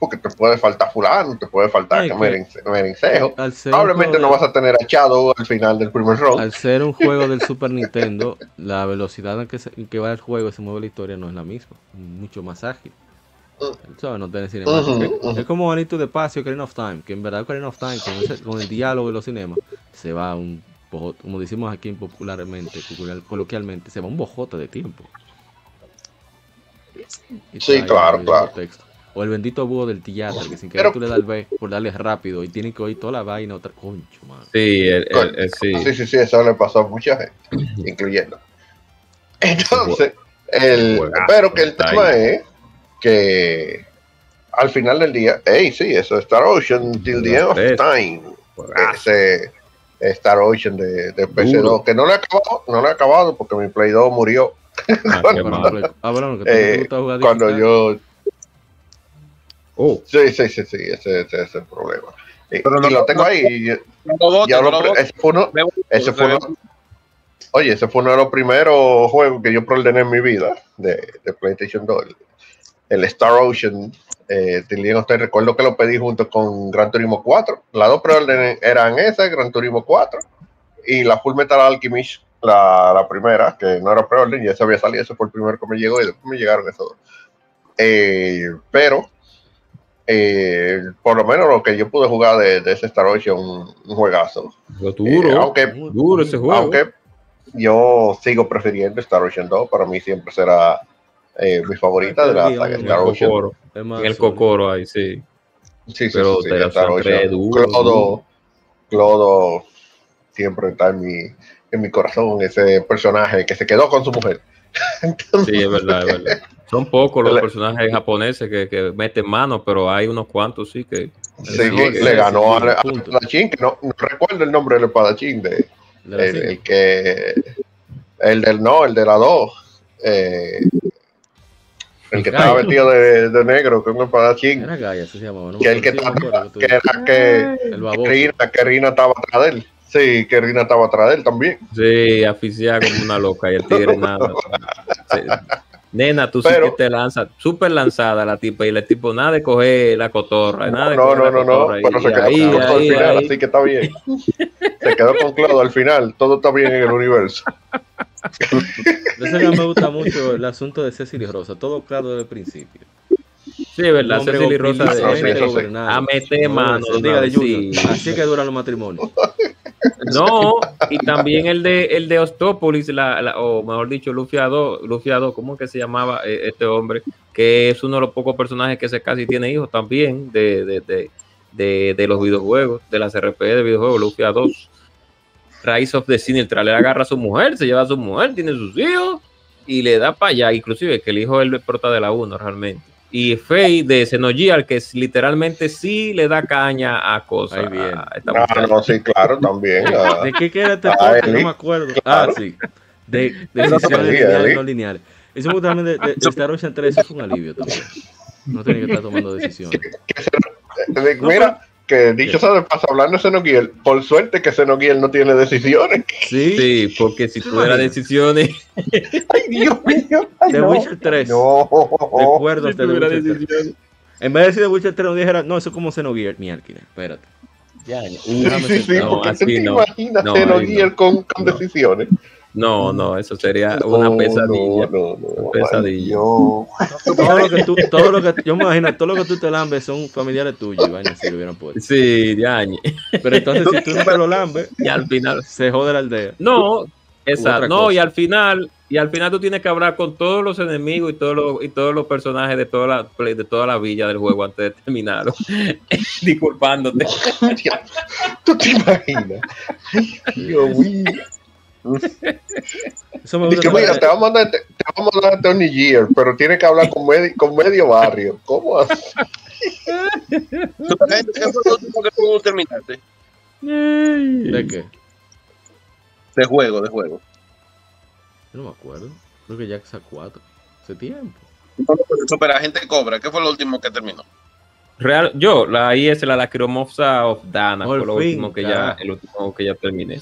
Porque te puede faltar fulano, te puede faltar Ay, que- Merence- merencejo. Probablemente no vas a tener a Shadow al final del primer round. al ser un juego del (laughs) Super Nintendo, la velocidad en que, se- en que va el juego y se mueve la historia no es la misma. Mucho más ágil. ¿Sabes? No tiene. Ujú, Es-. Es como Anito de Espacio, Ocarina of Time, que en verdad Ocarina of Time, con, ese- con el diálogo y los cinemas, se va un bojote, como decimos aquí popularmente, popular- coloquialmente, se va un bojote de tiempo. Y Sí, claro, claro. texto. O el bendito búho del teatro, que sin Pero- querer tú le das el B por darle rápido y tiene que oír toda la vaina otra. Concho, mano. Sí, el- el- el- sí. Sí, sí, sí, eso le pasó a mucha gente, incluyendo. Entonces, el, pero que el tema es que al final del día, hey, sí, eso es Star Ocean till the end of Tres. time. Ese Star Ocean de, de PC2, Duro. que no lo he acabado, no lo he acabado porque mi Play 2 murió Ah, (laughs) cuando- ah, bueno, que tú no eh, te gusta jugar cuando yo Oh, Sí, sí, sí, sí, ese, ese es el problema. Y, Pero no- y lo tengo no- ahí. y- No ya lo ese fue uno, Me- ese fue uno- oye, ese fue uno de los primeros juegos que yo preordené en mi vida de, de PlayStation 2. El, Star Ocean. Eh, usted recuerdo que lo pedí junto con Gran Turismo 4. Las dos preórdenes eran esas, Gran Turismo 4 y la Full Metal Alchemist, la, la primera, que no era preorden, ya se había salido, ese fue el primero que me llegó y después me llegaron esos dos. Eh, pero eh, por lo menos lo que yo pude jugar de, de ese Star Ocean, un, un juegazo. lo duro. Eh, aunque, duro ese juego. aunque yo sigo prefiriendo Star Ocean 2, para mí siempre será eh, mi favorita de la saga Star Ocean. Cocoro. En el cocoro ahí, sí. Sí, sí, Pero sí, sí, de la Star Ocean Ocean. 3, duro, Clodo. Clodo siempre está en mi, en mi corazón, ese personaje que se quedó con su mujer. Entonces, (laughs) Sí, es verdad, es verdad. Son pocos los personajes japoneses que, que meten mano, pero hay unos cuantos, sí, que sí, mejor, le ganó al, espadachín, que no, no recuerdo el nombre del espadachín, de, De el que, el del no, el de la 2. Eh, el que estaba vestido de, de negro, con un espadachín. Era Gaia, así se llamaba. ¿no? que el que, estaba- que era que, El que. Rina, que Rina estaba atrás de él. Sí, que Rina estaba atrás de él también. sí, aficiada como una loca y el tigre nada. (laughs) Sí. Nena, tú sí Pero- que te lanzas, súper lanzada la tipa, y el tipo nada de coger la cotorra, nada de No, coger no, la no, no, cotorra, pero se quedó ahí, con Clodo al ahí, final, ahí. así que está bien. Se quedó con Clodo al final, todo está bien en el universo. Eso que me gusta mucho el asunto de Cecily Rosa, todo claro desde el principio. Sí, verdad, Cecily Rosa de, sí. gobernado. a meter Como mano, sí. Así que duran los matrimonios. No, y también el de el de Ostópolis, la, la- o mejor dicho, Lufiado, Lufiado, ¿cómo es que se llamaba eh, este hombre? Que es uno de los pocos personajes que se casi tiene hijos también de, de, de, de, de los videojuegos, de las RP de videojuegos, Lufia 2. Rise of the Sinistral, le agarra a su mujer, se lleva a su mujer, tiene sus hijos y le da para allá, inclusive que el hijo es el prota de la 1 realmente. Y Faye de Xenogear, que es, literalmente sí le da caña a cosas. Ahí viene. a esta Ah, no, sí, claro, también. ah. (laughs) ¿De qué queda este Ah, podcast? No me acuerdo. Claro. Ah, sí. De, de decisiones decía, lineales no lineales. Eso me también de, de, de Star Ocean 3 es un alivio también. No tiene que estar tomando (laughs) decisiones. Mira, que dicho sea de paso, hablando de Xenogear, por suerte que Xenogear no tiene decisiones. Sí, Sí, porque si ¿Te tuviera imaginas? (laughs) Ay, decisiones, Dios mío. Ay, (laughs) The no. Witcher 3. No. Recuerdos si de Witcher 3. decisiones. En vez de decir The Witcher 3, no dijera, no, eso es como Xenogear. Mi alquiler, espérate. Ya, Sí, sí, sí, No, porque así te no. imaginas No, con, con No. decisiones. No, no, eso sería una pesadilla. No, no, no. pesadilla. Todo lo que tú, todo lo que, yo me imagino, todo lo que tú te lambes son familiares tuyos vainas si lo hubieran puesto. Sí, ya. Pero entonces, si tú no te lo lambes, (laughs) Y al final. se jode la aldea. No, exacto. No, y al final, y al final tú tienes que hablar con todos los enemigos y todos los, y todos los personajes de toda la de toda la villa del juego antes de terminarlo. (laughs) Disculpándote. (laughs) ¿Tú te imaginas? Dios mío. Eso me Dice, gusta. mira, te vamos a dar, te, te vamos a dar Tony Gear, pero tienes que hablar con, medi- con medio barrio. ¿Cómo así? ¿Qué fue lo último que tú terminaste? ¿De qué? De juego, de juego. Yo no me acuerdo. Creo que Jaxa 4. Hace tiempo. No, pero eso, pero la gente cobra. ¿Qué fue lo último que terminó? Real, yo, la IS, la Lacrimosa of Dana, Por fue lo fin, último que ya, el último que ya terminé.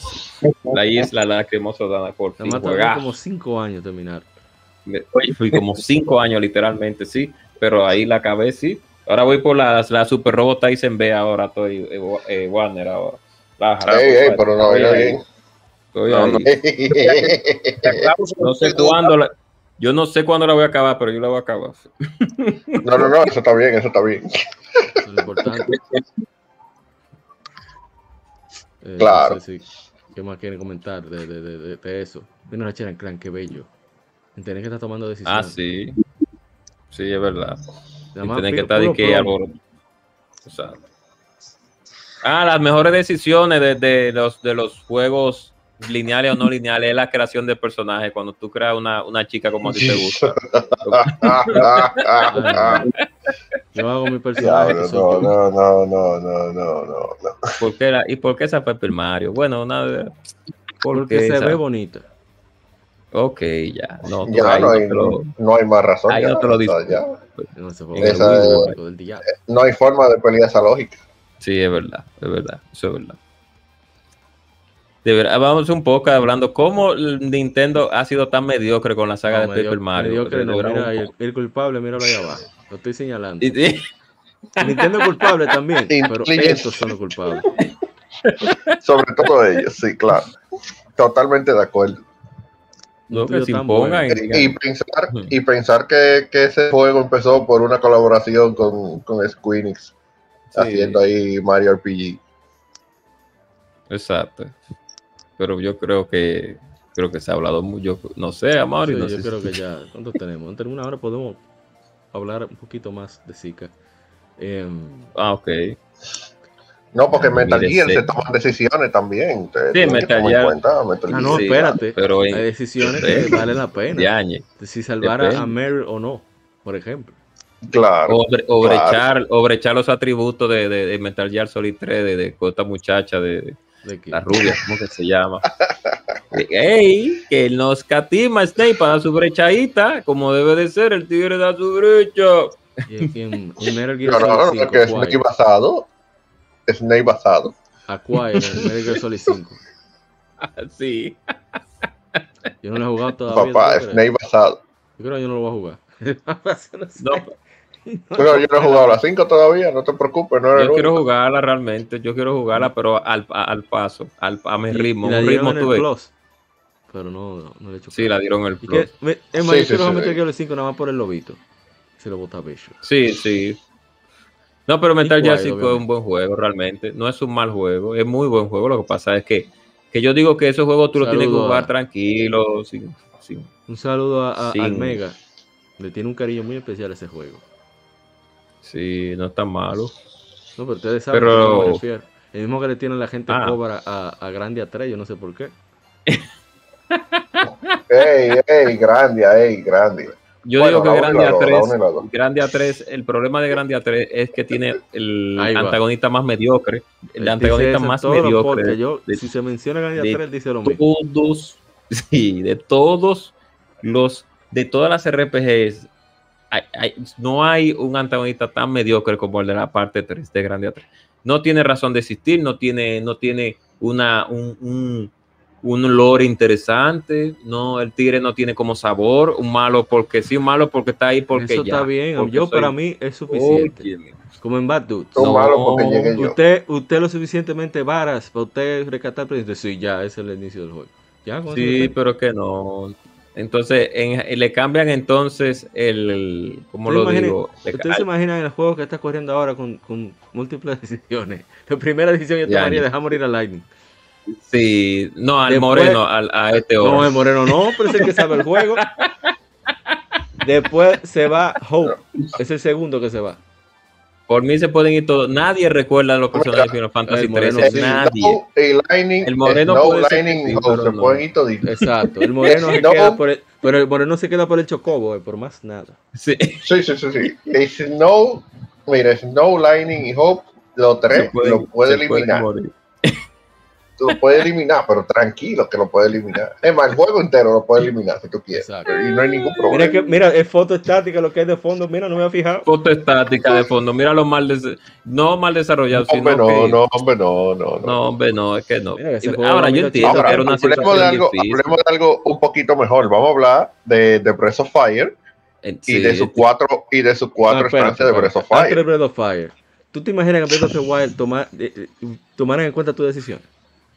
La IS, la Lacrimosa of Dana, por fin. como 5 años terminar. Me- Fui como cinco años literalmente, sí, pero ahí la acabé, sí. Ahora voy por la, la Super Robot Tyson B ahora, estoy eh, wa- eh, Warner ahora. La- Ey, ey, pero no, estoy oiga ahí, bien. estoy No, ahí. no. (laughs) No sé (laughs) cuándo la, yo no sé cuándo la voy a acabar, pero yo la voy a acabar. No, no, no, eso está bien, eso está bien. Eso es lo importante. (laughs) Eh, Claro. no sé si- ¿Qué más quieren comentar de, de, de, de- de eso? Mira la Chera Clan, qué bello. Tienen que estar tomando Ah, decisiones. sí. Sí, es verdad. Nada Y más tienen que estar de que. Exacto. Ah, las mejores decisiones de, de los, de los juegos lineales o no lineales es la creación de personajes. Cuando tú creas una, una chica como a ti te gusta. (laughs) Yo hago mi personaje. No, no, no, no, no, no, no, no. ¿Por qué la- ¿Y por qué esa fue Super Mario? Bueno, una de. Porque se ve bonita. Ok, ya. No, Ya no hay, lo- no hay más razón. ahí ya, no te lo. No. No hay forma de pelear esa lógica. Sí, es verdad, es verdad, eso es verdad. De verdad, vamos un poco hablando cómo Nintendo ha sido tan mediocre con la saga No, de medio- Paper Mario. mediocre no, verdad, mira, el, el culpable, míralo ahí abajo. Lo estoy señalando. Y- y- Nintendo es culpable también, pero estos son los culpables. Sobre todo ellos, sí, claro. Totalmente de acuerdo. no, que se impongan. y pensar, y pensar que, que ese juego empezó por una colaboración con, con Squeenix, sí, haciendo ahí Mario RPG. Exacto. Pero yo creo que creo que se ha hablado mucho. No sé, Amaury, Sí, no yo sé creo si- que ya. ¿Cuánto tenemos? En una hora podemos hablar un poquito más de Zika. Em, Ah, ok. No, porque Metal Gear sí. se toman decisiones también. Sí, Metal Gear. ah, no, espérate. pero en- Hay decisiones que valen la pena. De años. De si salvar a. Meryl o no, por ejemplo. Claro. O, o Claro. brechar, o brechar los atributos de, de, de Metal Gear Solid 3 de, de esta muchacha de, De que, la rubia, ¿cómo que se llama? ¡Ey! Que no escatima Snake para su brechadita, como debe de ser, el tigre da su brecha. y es quien- en Metal Gear No, no, Solid no, 5, porque es Snake Acquire, basado. Snake basado. Acquire en Metal Gear Solid 5. (laughs) Sí. Yo no lo he jugado todavía. Papá. Snake basado. Yo creo que yo no lo voy a jugar. (laughs) No, (laughs) Pero yo no he jugado la 5 todavía, no te preocupes, no yo quiero jugarla realmente, yo quiero jugarla, pero al, al paso, al, a mi ritmo, y la un dieron ritmo en el tuve. Plus, Pero no, no, no le he hecho Sí, caso. la dieron el plus. que, me, es más, Sí, yo sí, quiero sí. meter el 5 nada más por el lobito. Se lo bota Bicho. Sí, sí. No, pero Metal Gear Wild, 5 es un buen juego, realmente. No es un mal juego, es muy buen juego. Lo que pasa es que, que yo digo que esos juegos tú los tienes que jugar a- tranquilo, sin, sin- Un saludo a, a- Sí. al Mega. Le tiene un cariño muy especial a ese juego. Sí, no es tan malo. No, pero ustedes saben Pero- a qué me refiero. El mismo que le tiene la gente Ah. cobra a, a Grande A3, yo no sé por qué. (laughs) Ey, ey, Grandia, ey, Grandia. Yo Bueno, digo que Grandia la dos, la 3, uno y la dos. Grandia 3, el problema de Grandia 3 es que tiene el antagonista más mediocre, el Él antagonista más mediocre. podcasts. Yo, de- si se menciona A3, él dice lo mismo. todos, (laughs) sí, de todos los, de todas las RPGs, hay- hay- no hay un antagonista tan mediocre como el de la parte 3 de Grandia 3. No tiene razón de existir, no tiene, no tiene una, un, un, un lore interesante, no, el tigre no tiene como sabor, un malo porque sí, un malo porque está ahí porque Eso ya. está bien. porque Yo, soy- para mí, es suficiente. Como en Bad Dudes. No, malos porque llegué yo. Usted, usted lo suficientemente varas para usted rescatar pero dice, Sí, ya, ese es el inicio del juego. Ya, Sí, pero que no. Entonces, en- le cambian entonces el, ¿cómo lo imaginen- digo? Ustedes se imaginan el juego que está corriendo ahora con, con múltiples (laughs) decisiones. La primera decisión yo tomaría dejar morir a Lightning. Sí, no, al Después- moreno, al, a este No, oro. el Moreno no, pero es el que sabe el juego. (laughs) Después se va Hope. Es el segundo que se va. Por mí se pueden ir todos. Nadie recuerda los personajes de Final Fantasy el moreno 13. sí. Nadie. Snow y Lightning, El moreno Snow, puede ser Lightning Hope pero se no. pueden ir toditos. Exacto. El (laughs) Moreno se No. queda por el, pero el Moreno se queda por el Chocobo, eh, por más nada. Sí, (laughs) Sí, sí, sí, sí. Y Snow, mira, Snow, Lightning y Hope, los tres lo puede pueden eliminar. morir. Tú lo puedes eliminar, pero tranquilo que lo puede eliminar. Es más, el juego entero lo puede eliminar si tú quieres. Exacto. Y no hay ningún problema. Mira, que, mira, es foto estática lo que hay de fondo. Mira, no me había fijado. Foto estática de fondo. Mira lo mal des- no mal desarrollado, sino hombre, no, que- no, hombre, no, no, no. No, hombre, no, es que no. Mira, Ahora, yo entiendo Ahora, que era una hablemos de, situación algo, difícil. hablemos de algo un poquito mejor. Vamos a hablar de, de Breath of Fire Eh, y de sus cuatro y de sus cuatro No, espérate, estancias de Breath of Fire. Breath of Fire. ¿Tú te imaginas que Breath of the Wild tomar, eh, eh, tomaran en cuenta tu decisión?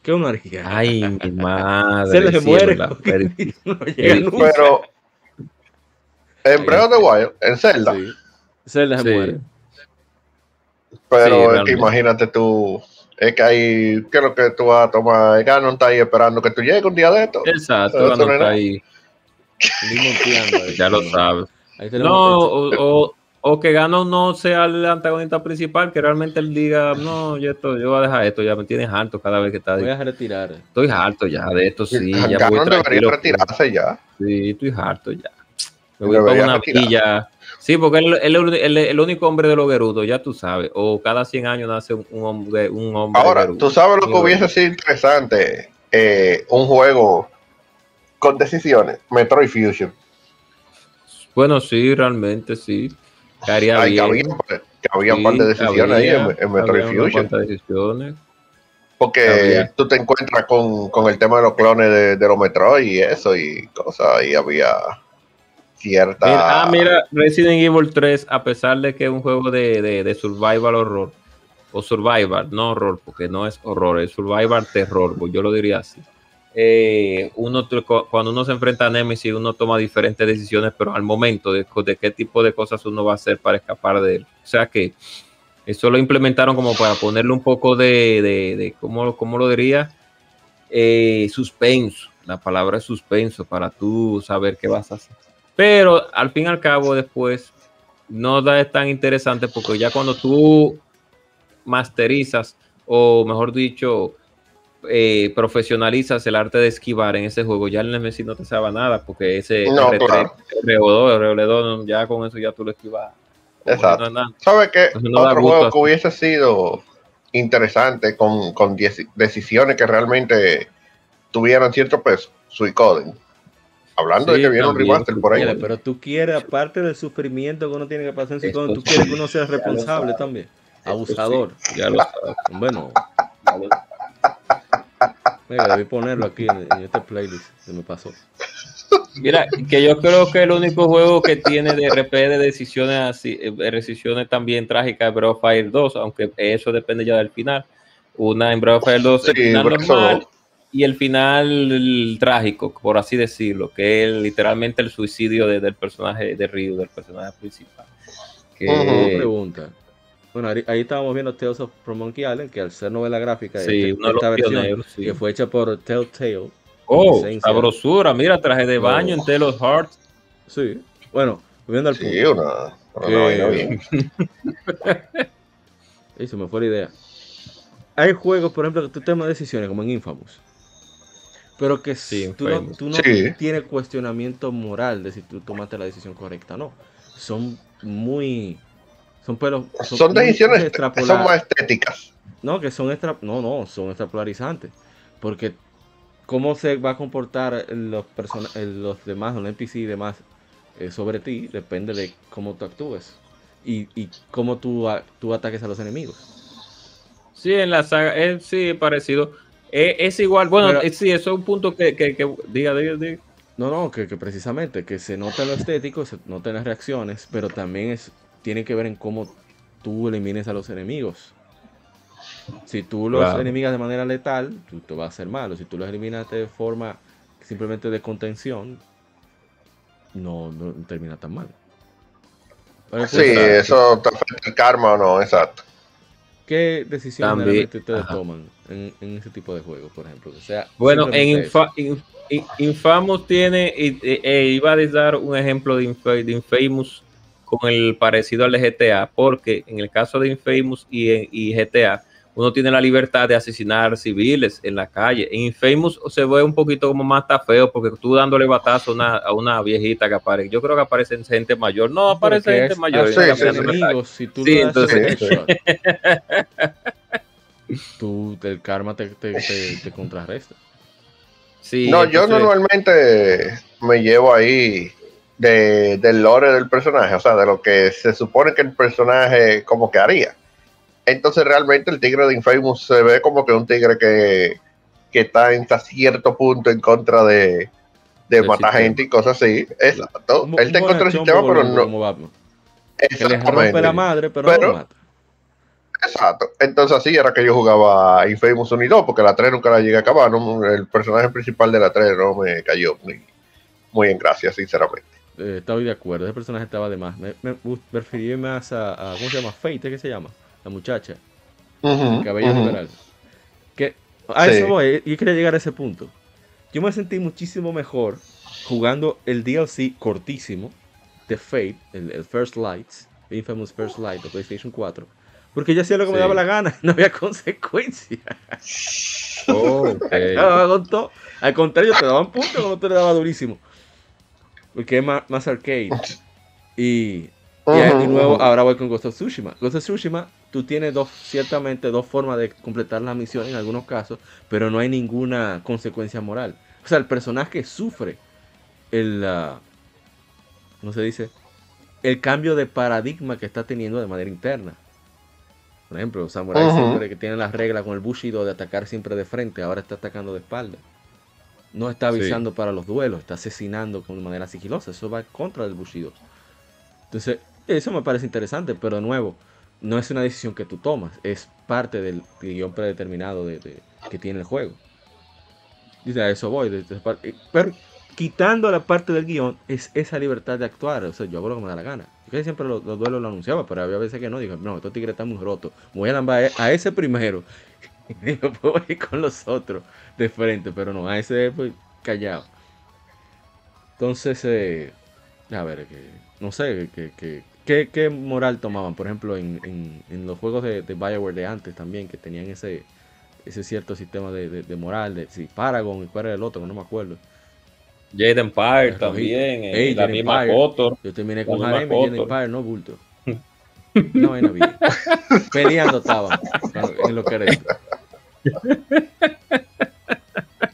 ¿Qué haría? Ay, mi (laughs) madre. se les muere. (laughs) Pero en Breath of the Wild, en Zelda, Sí. Zelda se Sí. muere. pero Sí, es que realmente. imagínate tú, es que ahí, ¿qué es lo que tú vas a tomar? Ganon está ahí esperando que tú llegues un día de esto. Exacto, no está ahí, (laughs) ya lo sabes. Ahí tenemos No, o, o, o que Gano no sea el antagonista principal, que realmente él diga, no, yo, esto, yo voy a dejar esto, ya me tienes harto cada vez que está Voy a retirar. Estoy harto ya de esto, sí, ya Ganon voy debería retirarse ya. Sí, estoy harto ya. Me voy para una retirarse. villa. Sí, porque él es el, el- el único hombre de los Gerudos, ya tú sabes. O cada 100 años nace un, un hombre, un hombre Ahora, Gerudo. tú sabes lo que hubiese sido interesante, eh, un juego con decisiones, Metroid Fusion. Bueno, sí, realmente sí. Caería Ay, bien. un par de decisiones ahí en, en Metroid Fusion. Porque tú te encuentras con, con el tema de los clones de, de los Metroid y eso y cosas, y había cierta... Mira, ah, mira, Resident Evil 3, a pesar de que es un juego de, de, de survival horror, o survival, no horror, porque no es horror, es survival terror, pues yo lo diría así. Eh, uno cuando uno se enfrenta a Nemesis, uno toma diferentes decisiones, pero al momento de, de qué tipo de cosas uno va a hacer para escapar de él. O sea que eso lo implementaron como para ponerle un poco de, de, de ¿cómo, cómo lo diría? Eh, suspenso. La palabra es suspenso para tú saber qué vas a hacer. Pero al fin y al cabo, después no es tan interesante porque ya cuando tú masterizas, o mejor dicho, eh, profesionalizas el arte de esquivar en ese juego, ya el Nemesis no te sabe nada porque ese No, R3, claro. R2, R2, ya con eso ya tú lo esquivas. Exacto. No nada. ¿Sabes qué? No Otro juego así. que hubiese sido interesante con, con decisiones que realmente tuvieran cierto peso, Suicoden. Hablando de Sí, que viene un remaster por ahí. Pero tú quieres, aparte del sufrimiento que uno tiene que pasar en su Esto tú quieres que uno sea responsable también. Abusador. sí, ya lo sabes. Bueno, ya lo- (laughs) mira, debí ponerlo aquí en, en este playlist. Se me pasó. Mira, que yo creo que el único juego que tiene de RP de decisiones así, de decisiones también trágicas es Breath of Fire 2, aunque eso depende ya del final. Una en Breath of Fire 2 el Sí, final por eso- normal y el final trágico, por así decirlo, que es literalmente el suicidio de- del personaje de Ryu, del personaje principal. Que, pregunta. Bueno, ahí, ahí estábamos viendo Tales of from Monkey Island, que al ser novela gráfica, sí, este- uno de los esta versión pioneros, sí. que fue hecha por Telltale. Oh, sabrosura, mira, traje de Oh. baño en Taylor Heart. Sí. Bueno, volviendo al Sí, punto. una, una bien. (laughs) Se me fue la idea. Hay juegos, por ejemplo, que tú tomas decisiones, como en Infamous. Pero que Sí, tú no, tú no Sí. tienes cuestionamiento moral de si tú tomaste la decisión correcta o no. Son muy. Son pelos. Son muy decisiones, extrapolar- son más estéticas. No, que son extra. No, no, son extrapolarizantes. Porque cómo se va a comportar los, el- los demás, los NPC y demás eh, sobre ti, depende de cómo tú actúes. Y, y cómo tú, a- tú ataques a los enemigos. Sí, en la saga, es sí, parecido. Eh, es igual, bueno, Pero- sí, eso es un punto que, que, que- diga, diga, diga. No, no, que, que precisamente, que se nota lo estético, se nota en las reacciones, pero también es, tiene que ver en cómo tú elimines a los enemigos. Si tú los Claro. eliminas de manera letal, tú te vas a hacer malo. Si tú los eliminas de forma simplemente de contención, no, no termina tan mal. Pero Sí, entonces, eso te afecta el karma o no, exacto. ¿Qué decisiones También, realmente ustedes ajá. toman en, en ese tipo de juegos, por ejemplo? O sea, Bueno, en. Infa- In- In- Infamous tiene, y- e- e iba a dar un ejemplo de Infamous con el parecido al de GTA, porque en el caso de Infamous y, en- y GTA, uno tiene la libertad de asesinar civiles en la calle. En Infamous se ve un poquito como más está feo, porque tú dándole batazo a una, a una viejita que aparece, yo creo que aparece gente mayor, no aparece gente es mayor. enemigos, si tú Sí, entonces- (laughs) tú, el karma te, te, te- te contrarresta. Sí, no, yo normalmente me llevo ahí de, del lore del personaje, o sea, de lo que se supone que el personaje como que haría. Entonces realmente el tigre de Infamous se ve como que un tigre que, que está en hasta cierto punto en contra de, de matar gente y cosas así. Exacto. Él está en contra del sistema, pero no. Batman, Que le rompe Exactamente. la madre, pero, no lo mata. Exacto. Entonces así era que yo jugaba Infamous 1 y 2, porque la 3 nunca la llegué a acabar. no- el personaje principal de la 3 no me cayó muy, muy en gracia, sinceramente. Eh, estoy de acuerdo, ese personaje estaba de más. Me, me, más a, a- ¿Cómo se llama? Fate, ¿qué se llama? La muchacha, el cabello Ujú. liberal. Que, a Sí. eso voy, y quería llegar a ese punto. Yo me sentí muchísimo mejor jugando el DLC cortísimo de Fate, el, el First Lights, el Infamous First Light de PlayStation 4. Porque yo hacía lo que me daba la gana, (laughs) no había consecuencias. (laughs) Oh. Al contrario, te daban puntos cuando te le daba durísimo. Porque es más, más arcade. Y, y nuevo, ahora voy con Ghost of Tsushima. Ghost of Tsushima, tú tienes dos, ciertamente dos formas de completar la misión en algunos casos, pero no hay ninguna consecuencia moral. O sea, el personaje sufre el, ah, ¿cómo se dice? El cambio de paradigma que está teniendo de manera interna. Por ejemplo, Ujú. siempre que tienen las reglas con el Bushido de atacar siempre de frente, ahora está atacando de espalda. No está Sí. avisando para los duelos, está asesinando de manera sigilosa. Eso va contra el Bushido. Entonces, eso me parece interesante, pero de nuevo, no es una decisión que tú tomas, es parte del guion predeterminado de, de- que tiene el juego. Dice, a eso voy. de- de- pero quitando la parte del guion, es esa libertad de actuar. O sea, yo hago lo que me da la gana. Yo siempre los, los duelos lo anunciaba, pero había veces que no. Digo, no, estos tigres están muy rotos. Voy a lambar a ese primero. (laughs) Y después voy a ir con los otros de frente, pero no, a ese pues, callado. Entonces, eh, a ver, que, no sé, que, que- ¿qué, qué moral tomaban? Por ejemplo, en, en- en los juegos de, de Bioware de antes también, que tenían ese, ese cierto sistema de, de- de moral, de si Paragon y cuál era el otro, no me acuerdo. Jade Empire también, eh, la Jade misma Empire. Kotor. Yo terminé con Harem y Kotor. Empire, no bulto. No, vaina bien. (laughs) Peleando estaban en lo que era esto.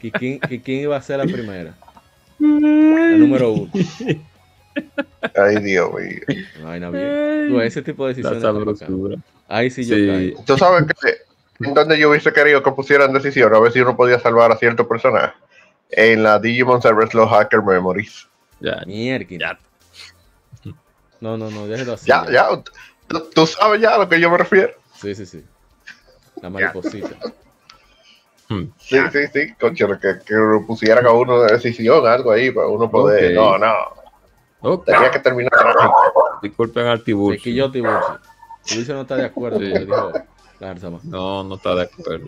¿Y quién, y quién iba a ser la primera? La número uno. Ay, Dios mío. Vaina bien. Tú, ese tipo de decisiones. Ahí sí yo caigo. Tú sabes que en donde yo hubiese querido que pusieran decisión, a ver si uno podía salvar a cierto personaje. en la Digimon Cyber Slow Hacker Memories. Ya, Mierda. ya. No, no, no, déjelo así. Ya, ya, tú, tú sabes ya a lo que yo me refiero. Sí, sí, sí. La mariposita. (laughs) Hmm. Sí, sí, sí, concho, que, que lo pusieran a uno de decisión, algo ahí, para uno poder. No, no, Ok, tenía que terminar. disculpen al Tiburcio. quilló Tiburcio. Tiburcio no está de acuerdo que. No, no está de acuerdo.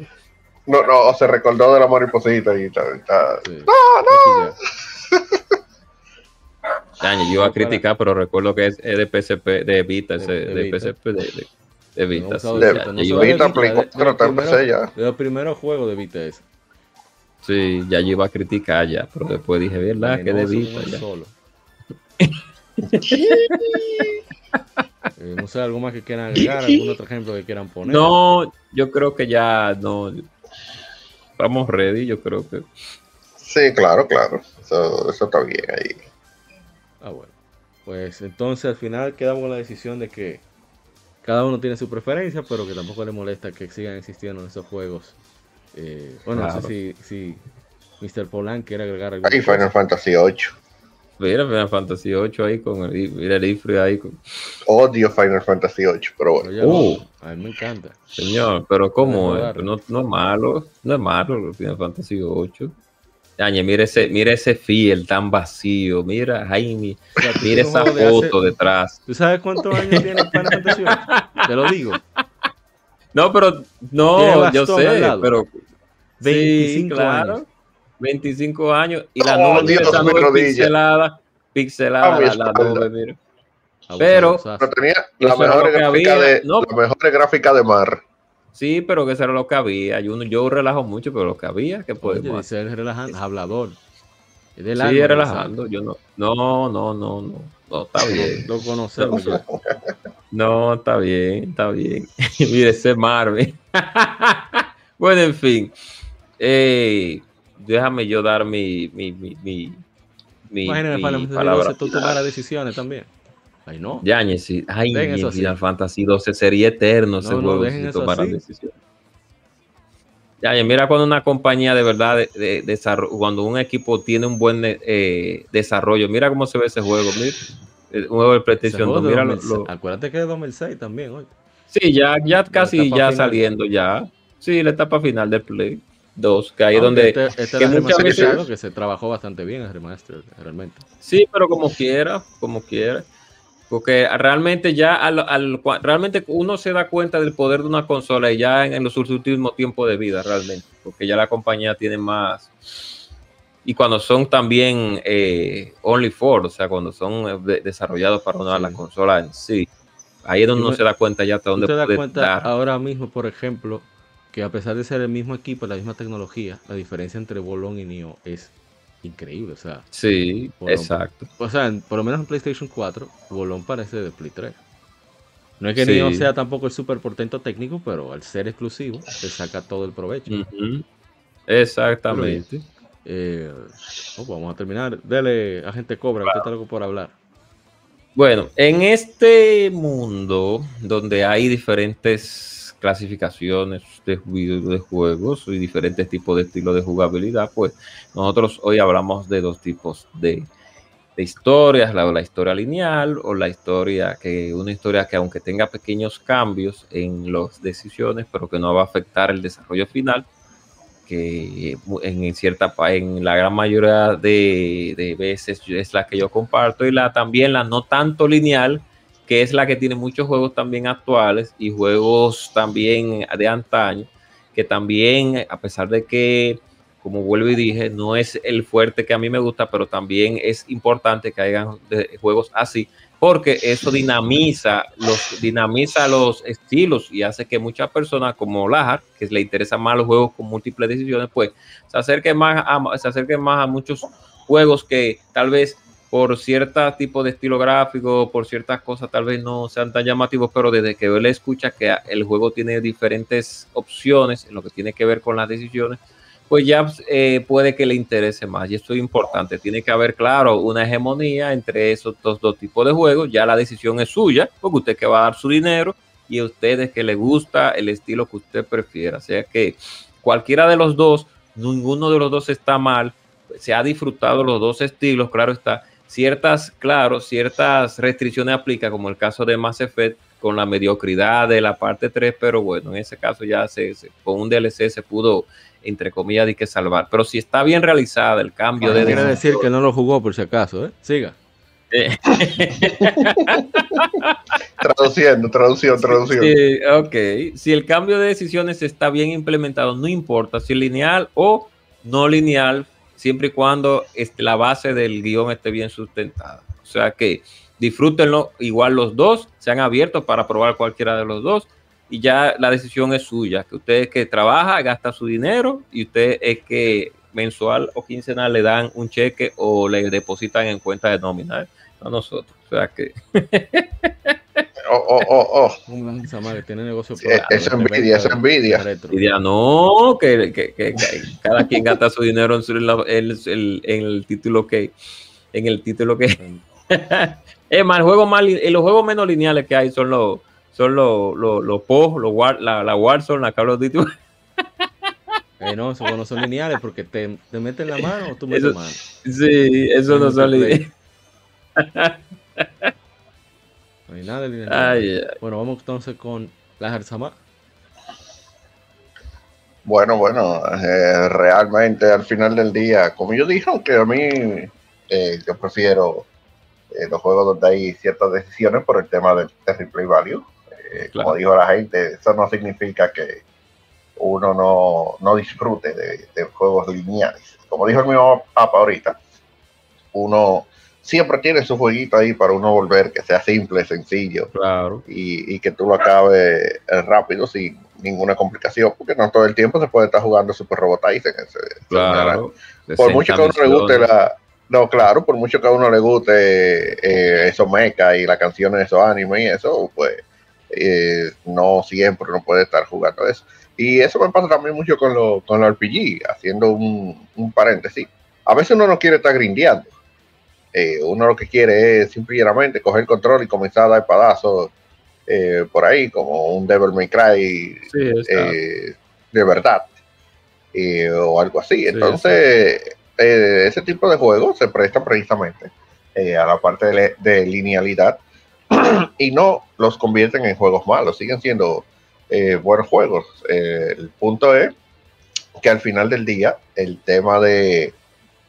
No, no, o se recordó de la mariposita y está. está- Sí. No, Daño, yo iba a criticar, pero recuerdo que es, es de PSP, de Vita, ese, De- de de. PSP, de, de, de Vita. No, sí, de- ya- no iba- usaba Vita, de Play Vita, de- 4, de está en primero- PC ya. De los primeros juegos de Vita es. Sí, ya yo iba a criticar ya, pero después dije, ¿verdad? Que de Venenoso Vita ya. solo. (laughs) Eh, no sé, algo más que quieran agregar, algún otro ejemplo que quieran poner. No, yo creo que ya no. Estamos ready, yo creo que. Sí, claro, claro. Eso, eso está bien ahí. Ah, bueno. Pues entonces al final quedamos con la decisión de que cada uno tiene su preferencia, pero que tampoco le molesta que sigan existiendo esos juegos. Eh, bueno, no sé si, si Mr. Polan quiere agregar algo. Ahí Final Fantasy VIII. Mira, Final Fantasy 8 ahí con el, mira el Ifri ahí con. Odio Final Fantasy VIII, pero bueno. Uh. a mí me encanta. Señor, pero ¿cómo. No, no es malo, no es malo Final Fantasy 8. Dañe, mira ese, mira ese fiel tan vacío, mira Jaime, mira esa juego de hace- foto detrás. ¿Tú sabes cuántos años tiene Final Fantasy VIII? Te lo digo. No, pero no, yo sé, pero 25 sí, claro, años. 25 años y la Oh, nube, esa nube pixelada, pixelada mi la, nube, mira. Pero-. Pero tenía la mejor gráfica había. de No. la mejor gráfica de mar. Sí, pero que eso era lo que había. Yo, yo relajo mucho, pero lo que había, que podemos dice él relajando, hablador. Sí, relajando. Yo no, no, no, no, no, no, está (laughs) bien. Lo conocemos ya. (laughs) No, está bien, está bien. (laughs) Mire ese Marvin. bueno, en fin. Eh, déjame yo dar mi, mi, mi, mi, mi, palabra. 12 tú tomaras decisiones también. Ay, no. Yañez, sí. Ay. Final Fantasy 12 sería eterno ese No, juego si eso tomara así. decisiones. Yañez, mira cuando una compañía de verdad de, de- cuando un equipo tiene un buen eh, desarrollo, mira cómo se ve ese juego, mira. Eh, Un juego de Ese PlayStation juego 2, de mira lo- 2006. lo- Acuérdate que es 2006 también, oye. Sí, ya, ya casi ya final. saliendo ya. Sí, la etapa final de Play 2, que ahí es donde... este, este que muchas veces- que se trabajó bastante bien el remaster, realmente. Sí, pero como quiera, como quiera. Porque realmente ya al, al- realmente uno se da cuenta del poder de una consola y ya en, en los últimos tiempos de vida realmente, porque ya la compañía tiene más y cuando son también eh, only for, o sea, cuando son eh, de- desarrollados para una Sí. la consola en sí, ahí es donde uno se da cuenta ya hasta ¿Tú dónde puede cuenta dar. ahora mismo, por ejemplo, que a pesar de ser el mismo equipo, la misma tecnología, la diferencia entre Bolón y Neo es increíble. O sea, Sí, exacto. o sea por lo menos en PlayStation 4, Bolón parece de Play 3. No es que Sí. Neo sea tampoco el super portento técnico, pero al ser exclusivo, le saca todo el provecho. Exactamente. Eh, oh, vamos a terminar. Dale, agente Cobra, que está loco por hablar. Bueno, en este mundo donde hay diferentes clasificaciones de, de juegos y diferentes tipos de estilo de jugabilidad, pues nosotros hoy hablamos de dos tipos de, de historias, la, la historia lineal o la historia que una historia que aunque tenga pequeños cambios en las decisiones, pero que no va a afectar el desarrollo final, que en, cierta en la gran mayoría de, de veces es la que yo comparto y la también la no tanto lineal que es la que tiene muchos juegos también actuales y juegos también de antaño que también a pesar de que como vuelvo y dije no es el fuerte que a mí me gusta pero también es importante que hayan juegos así porque eso dinamiza los, dinamiza los estilos y hace que muchas personas como Lajar, que le interesan más los juegos con múltiples decisiones, pues se acerquen más se más a muchos juegos que tal vez por cierto tipo de estilo gráfico, por ciertas cosas tal vez no sean tan llamativos, pero desde que él escucha que el juego tiene diferentes opciones en lo que tiene que ver con las decisiones, pues ya eh, puede que le interese más. Y esto es importante. Tiene que haber, claro, una hegemonía entre esos dos, dos tipos de juegos. Ya la decisión es suya, porque usted que va a dar su dinero y a ustedes que le gusta el estilo que usted prefiera. O sea que cualquiera de los dos, ninguno de los dos está mal, se ha disfrutado los dos estilos, claro está. Ciertas, claro, ciertas restricciones aplica, como el caso de Mass Effect, con la mediocridad de la parte 3, pero bueno, en ese caso ya se, con un DLC se pudo, entre comillas, de que salvar. Pero si está bien realizada el cambio de... Quiere decir que no lo jugó por si acaso, ¿eh? Siga. (laughs) traduciendo, traducción, traducción. Sí, ok. Si el cambio de decisiones está bien implementado, no importa si lineal o no lineal, siempre y cuando este, la base del guion esté bien sustentada. O sea que disfrútenlo igual los dos, sean abiertos para probar cualquiera de los dos y ya la decisión es suya, que usted es que trabaja, gasta su dinero y usted es que mensual o quincenal le dan un cheque o le depositan en cuenta de nómina a nosotros. O sea que. (laughs) oh, oh, oh, oh. Un tiene negocio. Sí, eso envidia, eso envidia. Envidia, no, que, que, que, cada quien gasta su dinero en, el, el, en el título que. En el título que. (laughs) es más, el juego más, los juegos menos lineales que hay son los son los los, los PO, los War, la, la Warzone, la Call of Duty. (laughs) Eh, no, esos no son lineales porque te, te meten la mano o tú metes eso, mano. Sí, eso no son lineales. (laughs) No hay nada de Ay, ay. Bueno, vamos entonces con la Jarzama. Bueno, bueno, eh, realmente al final del día, como yo dije, aunque a mí eh, yo prefiero eh, los juegos donde hay ciertas decisiones por el tema del, del replay value. Eh, Claro. Como dijo la gente, eso no significa que uno no, no disfrute de, de juegos lineales. Como dijo el mismo Papa ahorita, uno siempre tiene su jueguito ahí para uno volver, que sea simple, sencillo Claro. y, y que tú lo acabes eh, rápido sin ninguna complicación, porque no todo el tiempo se puede estar jugando Super Robot Tyson. Claro. por mucho que a uno le guste la. No, claro, por mucho que a uno le guste eh, esos mecha y las canciones de esos animes y eso, pues eh, no siempre uno puede estar jugando eso. Y eso me pasa también mucho con los con los RPG, haciendo un, un paréntesis. A veces uno no quiere estar grindeando. Eh, uno lo que quiere es simplemente coger el control y comenzar a dar padazos eh, por ahí, como un Devil May Cry Sí, eh, de verdad eh, o algo así. Sí, Entonces, ese tipo de juegos se presta precisamente a la parte de, de linealidad (clears throat) y no los convierten en juegos malos, siguen siendo buenos juegos. El punto es que al final del día el tema de,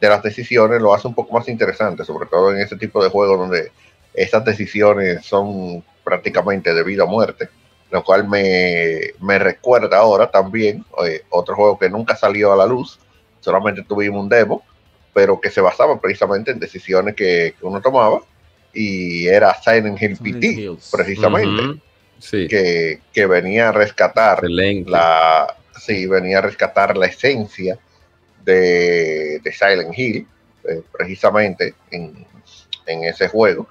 de las decisiones lo hace un poco más interesante, sobre todo en ese tipo de juegos donde estas decisiones son prácticamente de vida o muerte lo cual me, me recuerda ahora también eh, otro juego que nunca salió a la luz, solamente tuvimos un demo, pero que se basaba precisamente en decisiones que, que uno tomaba y era Silent Hill PT, Hills. precisamente, Ujú. Sí. que, que venía a rescatar Excelente. la, sí, venía a rescatar la esencia de, de Silent Hill, eh, precisamente en, en ese juego.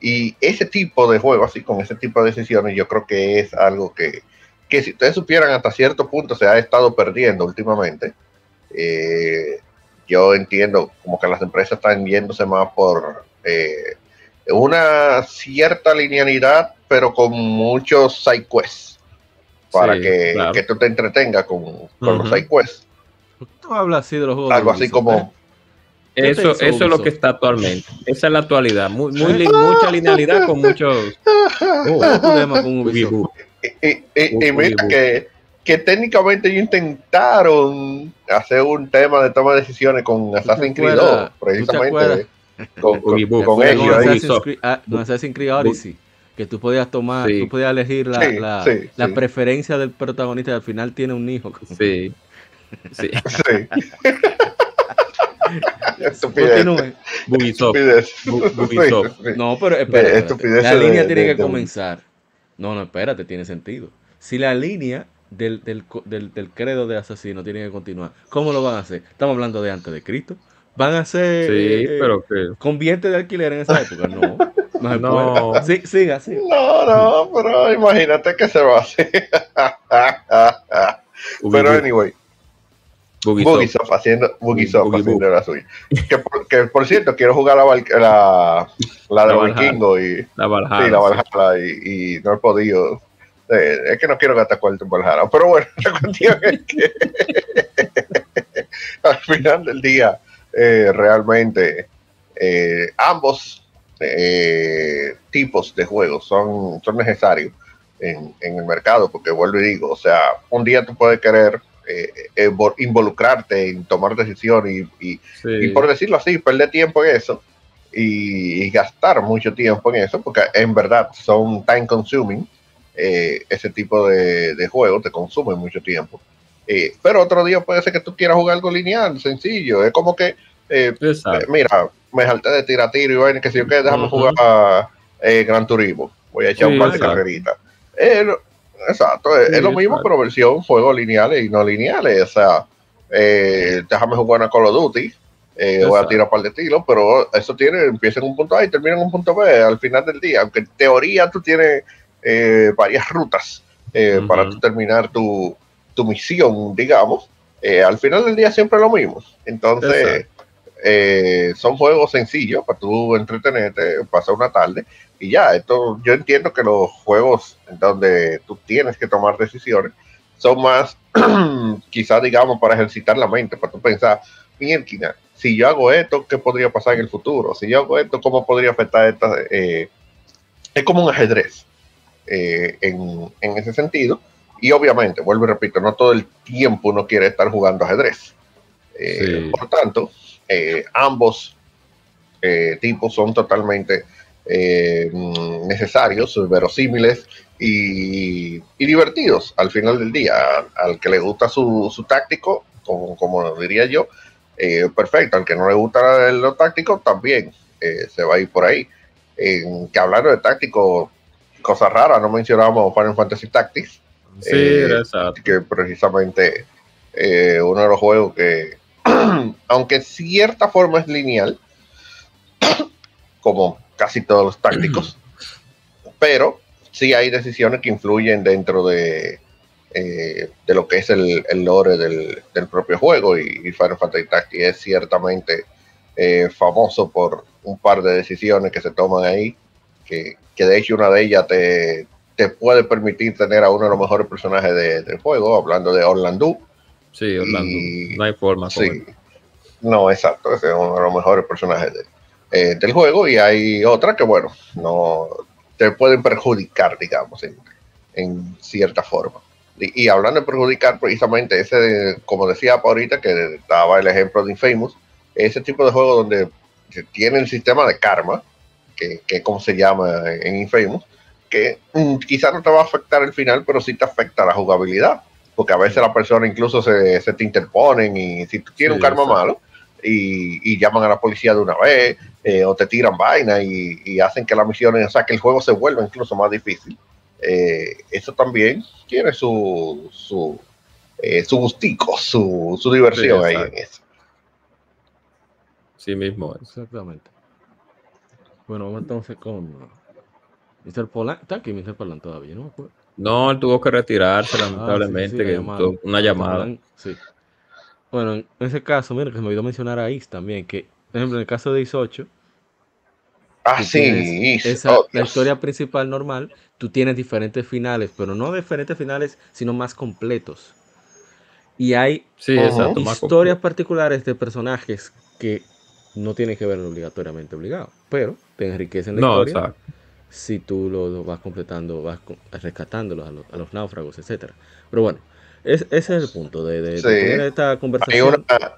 Y ese tipo de juego, así con ese tipo de decisiones, yo creo que es algo que, que si ustedes supieran hasta cierto punto se ha estado perdiendo últimamente. Eh, yo entiendo como que las empresas están yéndose más por eh, una cierta linealidad, pero con muchos side quests para Sí, que, claro. que tú te entretengas con, con los Ujú. side quests. Tú hablas así de los juegos. de Algo así Ubisoft, como, ¿eh? ¿Qué te Eso, eso es lo que está actualmente. Esa es la actualidad. Muy, muy li- mucha linealidad con muchos. (laughs) Oh, ¿qué problema con Ubisoft? Y, y- y- y mira que, que técnicamente ellos intentaron hacer un tema de toma de decisiones con Assassin's Creed 2, acuerdas? ¿Tú te precisamente con, con, con ellos con ahí. Assassin's. Creed, ah, con Assassin's Creed Odyssey, que tú podías tomar, Sí. tú podías elegir la, Sí, la, sí, la sí. preferencia del protagonista y al final tiene un hijo. Sí. (laughs) Sí. Sí. Estupidez. No, pero espera, estupideces la línea de- tiene que de- comenzar. No, no, espérate, tiene sentido. Si la línea del, del, co- del, del credo de asesino tiene que continuar, ¿cómo lo van a hacer? Estamos hablando de antes de Cristo. ¿Van a ser Sí, eh, pero que. convierte de alquiler en esa época? No. (laughs) No, No. Sí, siga, siga. No, no, pero imagínate que se va a hacer. (laughs) pero anyway. Bugisoft haciendo, Bugisoft Boogie haciendo la suya. Que por, que por cierto, quiero jugar la, la, la de La Valhalla. Vikingo y, La Valhalla. sí, la sí. Valhalla y, y no he podido. Eh, es que no quiero gastar cuarto en Valhalla. Pero bueno, (laughs) la cuestión es que (laughs) al final del día, eh, realmente eh, ambos eh, tipos de juegos son, son necesarios en, en, el mercado, porque vuelvo y digo, o sea, un día tú puedes querer eh, involucrarte en tomar decisiones y, y, sí. y, por decirlo así, perder tiempo en eso y, y, gastar mucho tiempo en eso, porque en verdad son time consuming, eh, ese tipo de, de juegos te consumen mucho tiempo. Eh, pero otro día puede ser que tú quieras jugar algo lineal, sencillo, es como que, mira, me salté de tira tiro y bueno, que si yo que déjame uh -huh. jugar eh, Gran Turismo. Voy a echar sí, un par de carreritas. Eh, exacto, sí, es, lo mismo, exacto. pero versión juegos lineales y no lineales. O sea, eh, déjame jugar una Call of Duty. Eh, voy a tirar un par de tiros, pero eso tiene, empieza en un punto A y termina en un punto B al final del día. Aunque en teoría tú tienes eh, varias rutas uh -huh. para tú terminar tu, tu misión, digamos. al final del día siempre es lo mismo. Entonces, exacto eh, son juegos sencillos para tú entretenerte, pasar una tarde y ya. Esto, yo entiendo que los juegos donde tú tienes que tomar decisiones son más, (clears throat) quizás digamos, para ejercitar la mente, para tú pensar, mierda, si yo hago esto, ¿qué podría pasar en el futuro? Si yo hago esto, ¿cómo podría afectar esta? Eh, es como un ajedrez eh, en, en ese sentido. Y obviamente, vuelvo y repito, no todo el tiempo uno quiere estar jugando ajedrez. Eh, sí. Por tanto, eh, ambos eh, tipos son totalmente eh, necesarios, verosímiles y, y, divertidos al final del día. Al que le gusta su, su táctico, como, como, diría yo, perfecto. Al que no le gusta lo táctico, también se va a ir por ahí. Que hablando de táctico, cosas raras, no mencionábamos Final Fantasy Tactics. Sí, eh, que precisamente uno de los juegos que (clears throat) aunque en cierta forma es lineal, (clears throat) como casi todos los tácticos, (clears throat) pero sí hay decisiones que influyen dentro de, eh, de lo que es el, lore del, del, propio juego y, y, Final Fantasy Tactics es ciertamente eh, famoso por un par de decisiones que se toman ahí, que, que de hecho una de ellas te, te, puede permitir tener a uno de los mejores personajes de, del juego, hablando de Orlando Sí, Orlando. Y, no hay forma. Sí. No, exacto. Ese es uno de los mejores personajes de, eh, del juego. Y hay otra que, bueno, no te pueden perjudicar, digamos, en, en cierta forma. Y, y, hablando de perjudicar, precisamente ese, de, como decía ahorita, que daba el ejemplo de Infamous, ese tipo de juego donde tiene el sistema de karma, que, que como se llama en Infamous, que mm, quizás no te va a afectar el final, pero sí te afecta la jugabilidad porque a veces las personas incluso se, se, te interponen y si tú tienes sí, un karma malo y, y, llaman a la policía de una vez eh, o te tiran vaina y, y, hacen que la misión, o sea, que el juego se vuelva incluso más difícil. Eh, eso también tiene su, su, eh, su gustico, su, su diversión sí, ahí en eso. Sí mismo. Exactamente. Bueno, vamos entonces con Mr. Polan. Está aquí Mr. Polan todavía, ¿no? No, él tuvo que retirarse, ah, lamentablemente, sí, sí, que llamada. una llamada. Sí. Bueno, en ese caso, mira, que me olvidó mencionar a Is también, que, por ejemplo, en el caso de Is 8, ah, sí, esa, oh, la historia principal normal, tú tienes diferentes finales, pero no diferentes finales, sino más completos. Y hay sí, exacto, historias particulares de personajes que no tienen que ver obligatoriamente obligados, pero te enriquecen la no, historia. Exacto si tú lo, lo, vas completando, vas rescatándolos a los, a los náufragos, etcétera. Pero bueno, es, ese es el punto de, de, sí. de tener esta conversación. Hay una,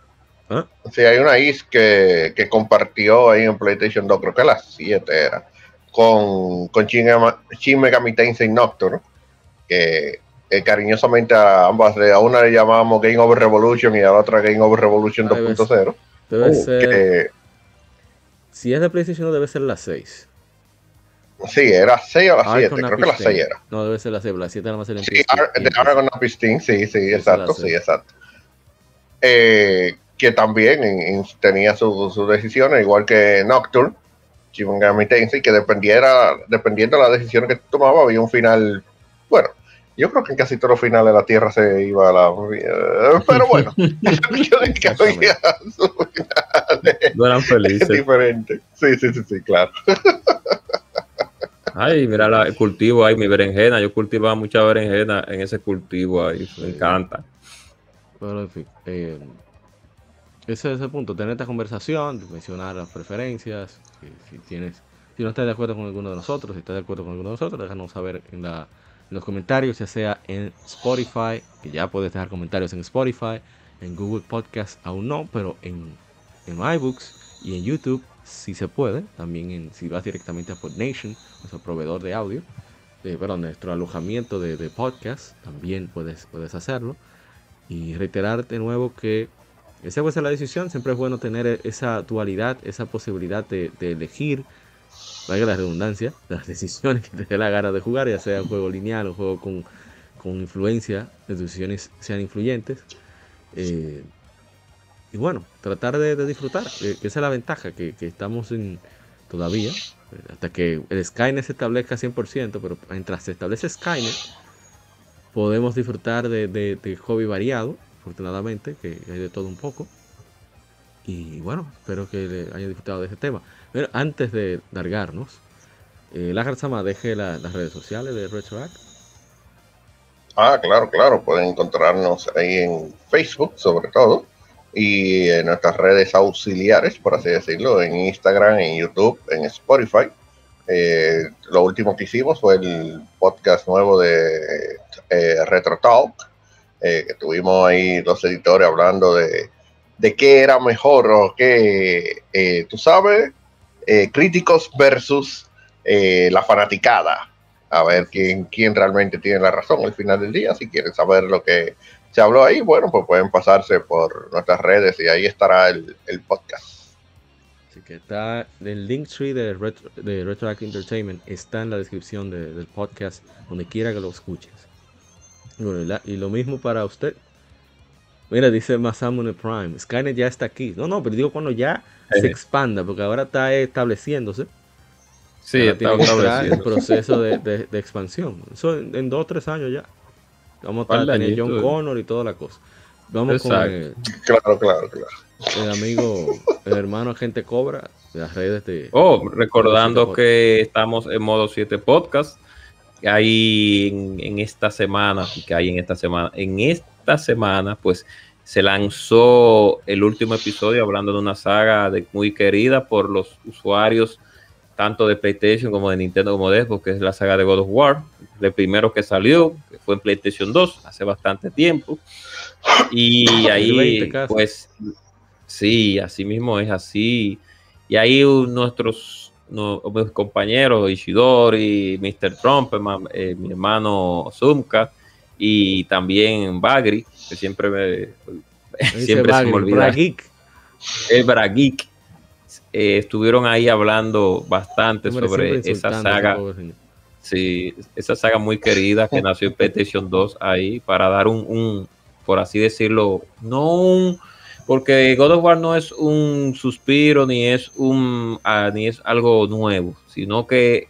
¿Ah? Sí, hay una IS que, que, compartió ahí en PlayStation 2, creo que a las 7 era, con, con Shin Megami Tensei Nocturne, que eh, cariñosamente a ambas, a una le llamábamos Game Over Revolution y a la otra Game Over Revolution 2.0. Debe uh, ser... Que, si es de PlayStation debe ser la 6. Sí, era 6 o la 7, creo que la 6 era. No, debe ser la 6, la 7 era más el Sí, de Aragon Pistin, sí, sí, exacto, sí, exacto. Eh, que también en, en, tenía sus su decisiones, igual que Nocturne, Shimongami Tensei, que dependiera, dependiendo de las decisiones que tomaba, había un final, bueno, yo creo que en casi todos los finales la Tierra se iba a la... Pero bueno, (laughs) (laughs) yo de que había (laughs) sus finales. No eran felices. Diferente. Sí, sí, sí, sí, claro. Ay, mira la, el cultivo ahí, mi berenjena. Yo cultivaba mucha berenjena en ese cultivo ahí. Me encanta. Bueno, en fin. Eh, ese es el punto, tener esta conversación, mencionar las preferencias, si tienes, si no estás de acuerdo con alguno de nosotros, si estás de acuerdo con alguno de nosotros, déjanos saber en, la, en los comentarios, ya sea en Spotify, que ya puedes dejar comentarios en Spotify, en Google Podcast aún no, pero en, en iBooks y en YouTube si se puede, también en, si vas directamente a PodNation, nuestro proveedor de audio, de, perdón, nuestro alojamiento de, de, podcast, también puedes, puedes hacerlo. Y reiterar de nuevo que esa puede ser la decisión, siempre es bueno tener esa dualidad, esa posibilidad de, de elegir, valga la redundancia, (laughs) las decisiones que te dé la gana de jugar, ya sea un juego lineal, un juego con, con influencia, las decisiones sean influyentes. Eh, y bueno, tratar de, disfrutar, que, esa es la ventaja, que, estamos en, todavía, hasta que el Skynet se establezca 100%, pero mientras se establece Skynet, podemos disfrutar de, de, hobby variado, afortunadamente, que hay de todo un poco. Y bueno, espero que le haya disfrutado de este tema. Pero antes de largarnos, eh, la Sama deje la, las redes sociales de RetroAct. Ah, claro, claro, pueden encontrarnos ahí en Facebook, sobre todo y en nuestras redes auxiliares, por así decirlo, en Instagram, en YouTube, en Spotify. Eh, lo último que hicimos fue el podcast nuevo de eh, Retro Talk, eh, que tuvimos ahí los editores hablando de, de qué era mejor o qué, tú sabes, críticos versus la fanaticada. A ver quién, quién realmente tiene la razón al final del día. Si quieren saber lo que se habló ahí, bueno, pues pueden pasarse por nuestras redes y ahí estará el, el podcast. Así que está el link tree de, Retro, de Retroact Entertainment, está en la descripción de, del podcast, donde quiera que lo escuches. Bueno, y, la, y, lo mismo para usted. Mira, dice Masamune Prime, Skynet ya está aquí. No, no, pero digo cuando ya se expanda, porque ahora está estableciéndose. Sí, está estableciendo. el proceso de, de, de, expansión. Eso en, en dos o tres años ya. Vamos a tener John. Connor y toda la cosa. Vamos Exacto. con el, claro, claro, claro. El amigo, el hermano agente Cobra de las redes de. Oh, recordando que estamos en modo 7 podcast. Hay en, en, esta semana, que hay en esta semana, en esta semana, pues se lanzó el último episodio hablando de una saga de, muy querida por los usuarios tanto de PlayStation como de Nintendo como de Xbox, que es la saga de God of War, el primero que salió, que fue en PlayStation 2 hace bastante tiempo. Y (laughs) ahí, pues, sí, así mismo es así. Y ahí nuestros no, mis compañeros, Ishidori, Mr. Trump, eh, mi hermano Zumka y también Bagri, que siempre me, siempre Bagri, se me olvida. Brageek. El Brageek. Eh, estuvieron ahí hablando bastante Hombre, sobre esa saga. Sí, esa saga muy querida que nació en PlayStation 2 ahí para dar un, un, por así decirlo, no un, porque God of War no es un suspiro ni es un, uh, ni es algo nuevo, sino que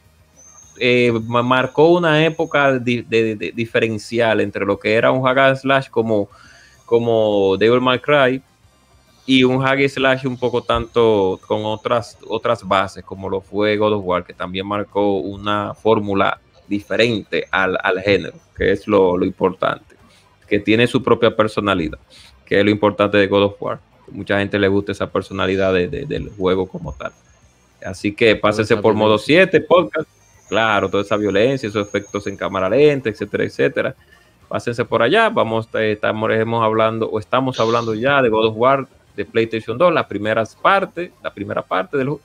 eh, marcó una época de, de, de, diferencial entre lo que era un hack and slash como, como Devil May Cry y un hack slash un poco tanto con otras, otras bases, como lo fue God of War, que también marcó una fórmula diferente al, al, género, que es lo, lo, importante, que tiene su propia personalidad, que es lo importante de God of War. Mucha gente le gusta esa personalidad de, de, del juego como tal. Así que pásense por modo 7, podcast, claro, toda esa violencia, esos efectos en cámara lenta, etcétera, etcétera. Pásense por allá, vamos, eh, estamos hablando, o estamos hablando ya de God of War PlayStation 2, la primera parte, la primera parte de lo,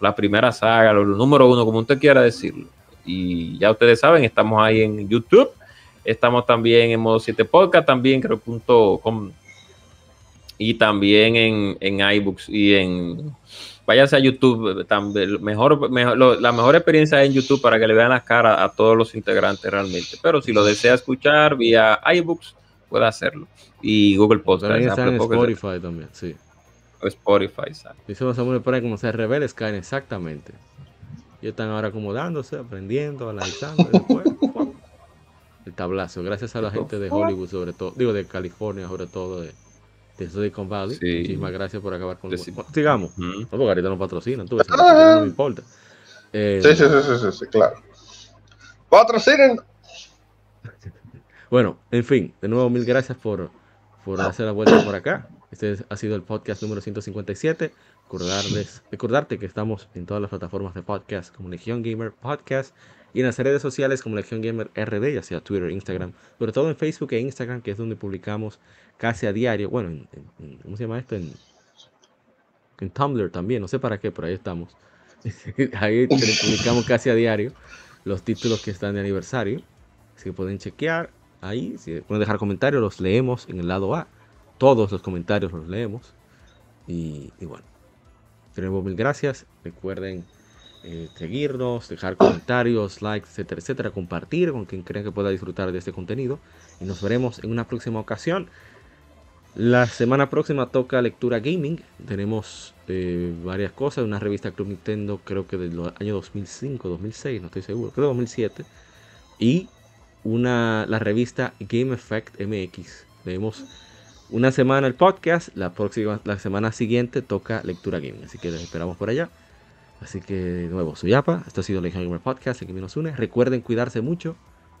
la primera saga, lo, lo, número uno, como usted quiera decirlo. Y ya ustedes saben, estamos ahí en YouTube, estamos también en modo 7 podcast, también creo punto com, y también en, en iBooks y en váyase a YouTube, también, mejor, mejor la mejor experiencia en YouTube para que le vean la cara a todos los integrantes realmente. Pero si lo desea escuchar vía iBooks, puede hacerlo. Y Google Podcast. También está en Spotify también, sí. O Spotify, ¿sabes? Dice Samuel ahí como se revela Skynet, exactamente. Y están ahora acomodándose, aprendiendo, analizando. Después, (laughs) el tablazo. Gracias a la gente de Hollywood, sobre todo, digo de California, sobre todo de, de Silicon Valley. Sí. Muchísimas gracias por acabar con sí. Sigamos. Uh -huh. No, porque ahorita nos patrocinan, tú, ah. no me importa. Eh, sí, sí, sí, sí, sí, claro. Patrocinen. Bueno, en fin, de nuevo mil gracias por, por hacer la vuelta por acá. Este ha sido el podcast número 157. Recordarles, recordarte que estamos en todas las plataformas de podcast como Legion Gamer Podcast y en las redes sociales como Legion Gamer RD, ya sea Twitter, Instagram, sobre todo en Facebook e Instagram, que es donde publicamos casi a diario. Bueno, en, ¿cómo se llama esto? En, en Tumblr también, no sé para qué, pero ahí estamos. (laughs) ahí publicamos casi a diario los títulos que están de aniversario. Así que pueden chequear ahí, si pueden dejar comentarios, los leemos en el lado A. Todos los comentarios los leemos. Y, bueno, tenemos mil gracias. Recuerden eh, seguirnos, dejar comentarios, likes, etcétera, etcétera, compartir con quien crean que pueda disfrutar de este contenido. Y nos veremos en una próxima ocasión. La semana próxima toca lectura gaming. Tenemos eh, varias cosas. Una revista Club Nintendo, creo que del año 2005, 2006, no estoy seguro, creo 2007. Y una, la revista Game Effect MX. Tenemos una semana el podcast. La próxima, la semana siguiente toca lectura gaming. Así que les esperamos por allá. Así que de nuevo, soy Apa. Esto ha sido el Gamer Podcast. Aquí nos une. Recuerden cuidarse mucho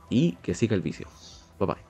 y que siga el vicio. Bye bye.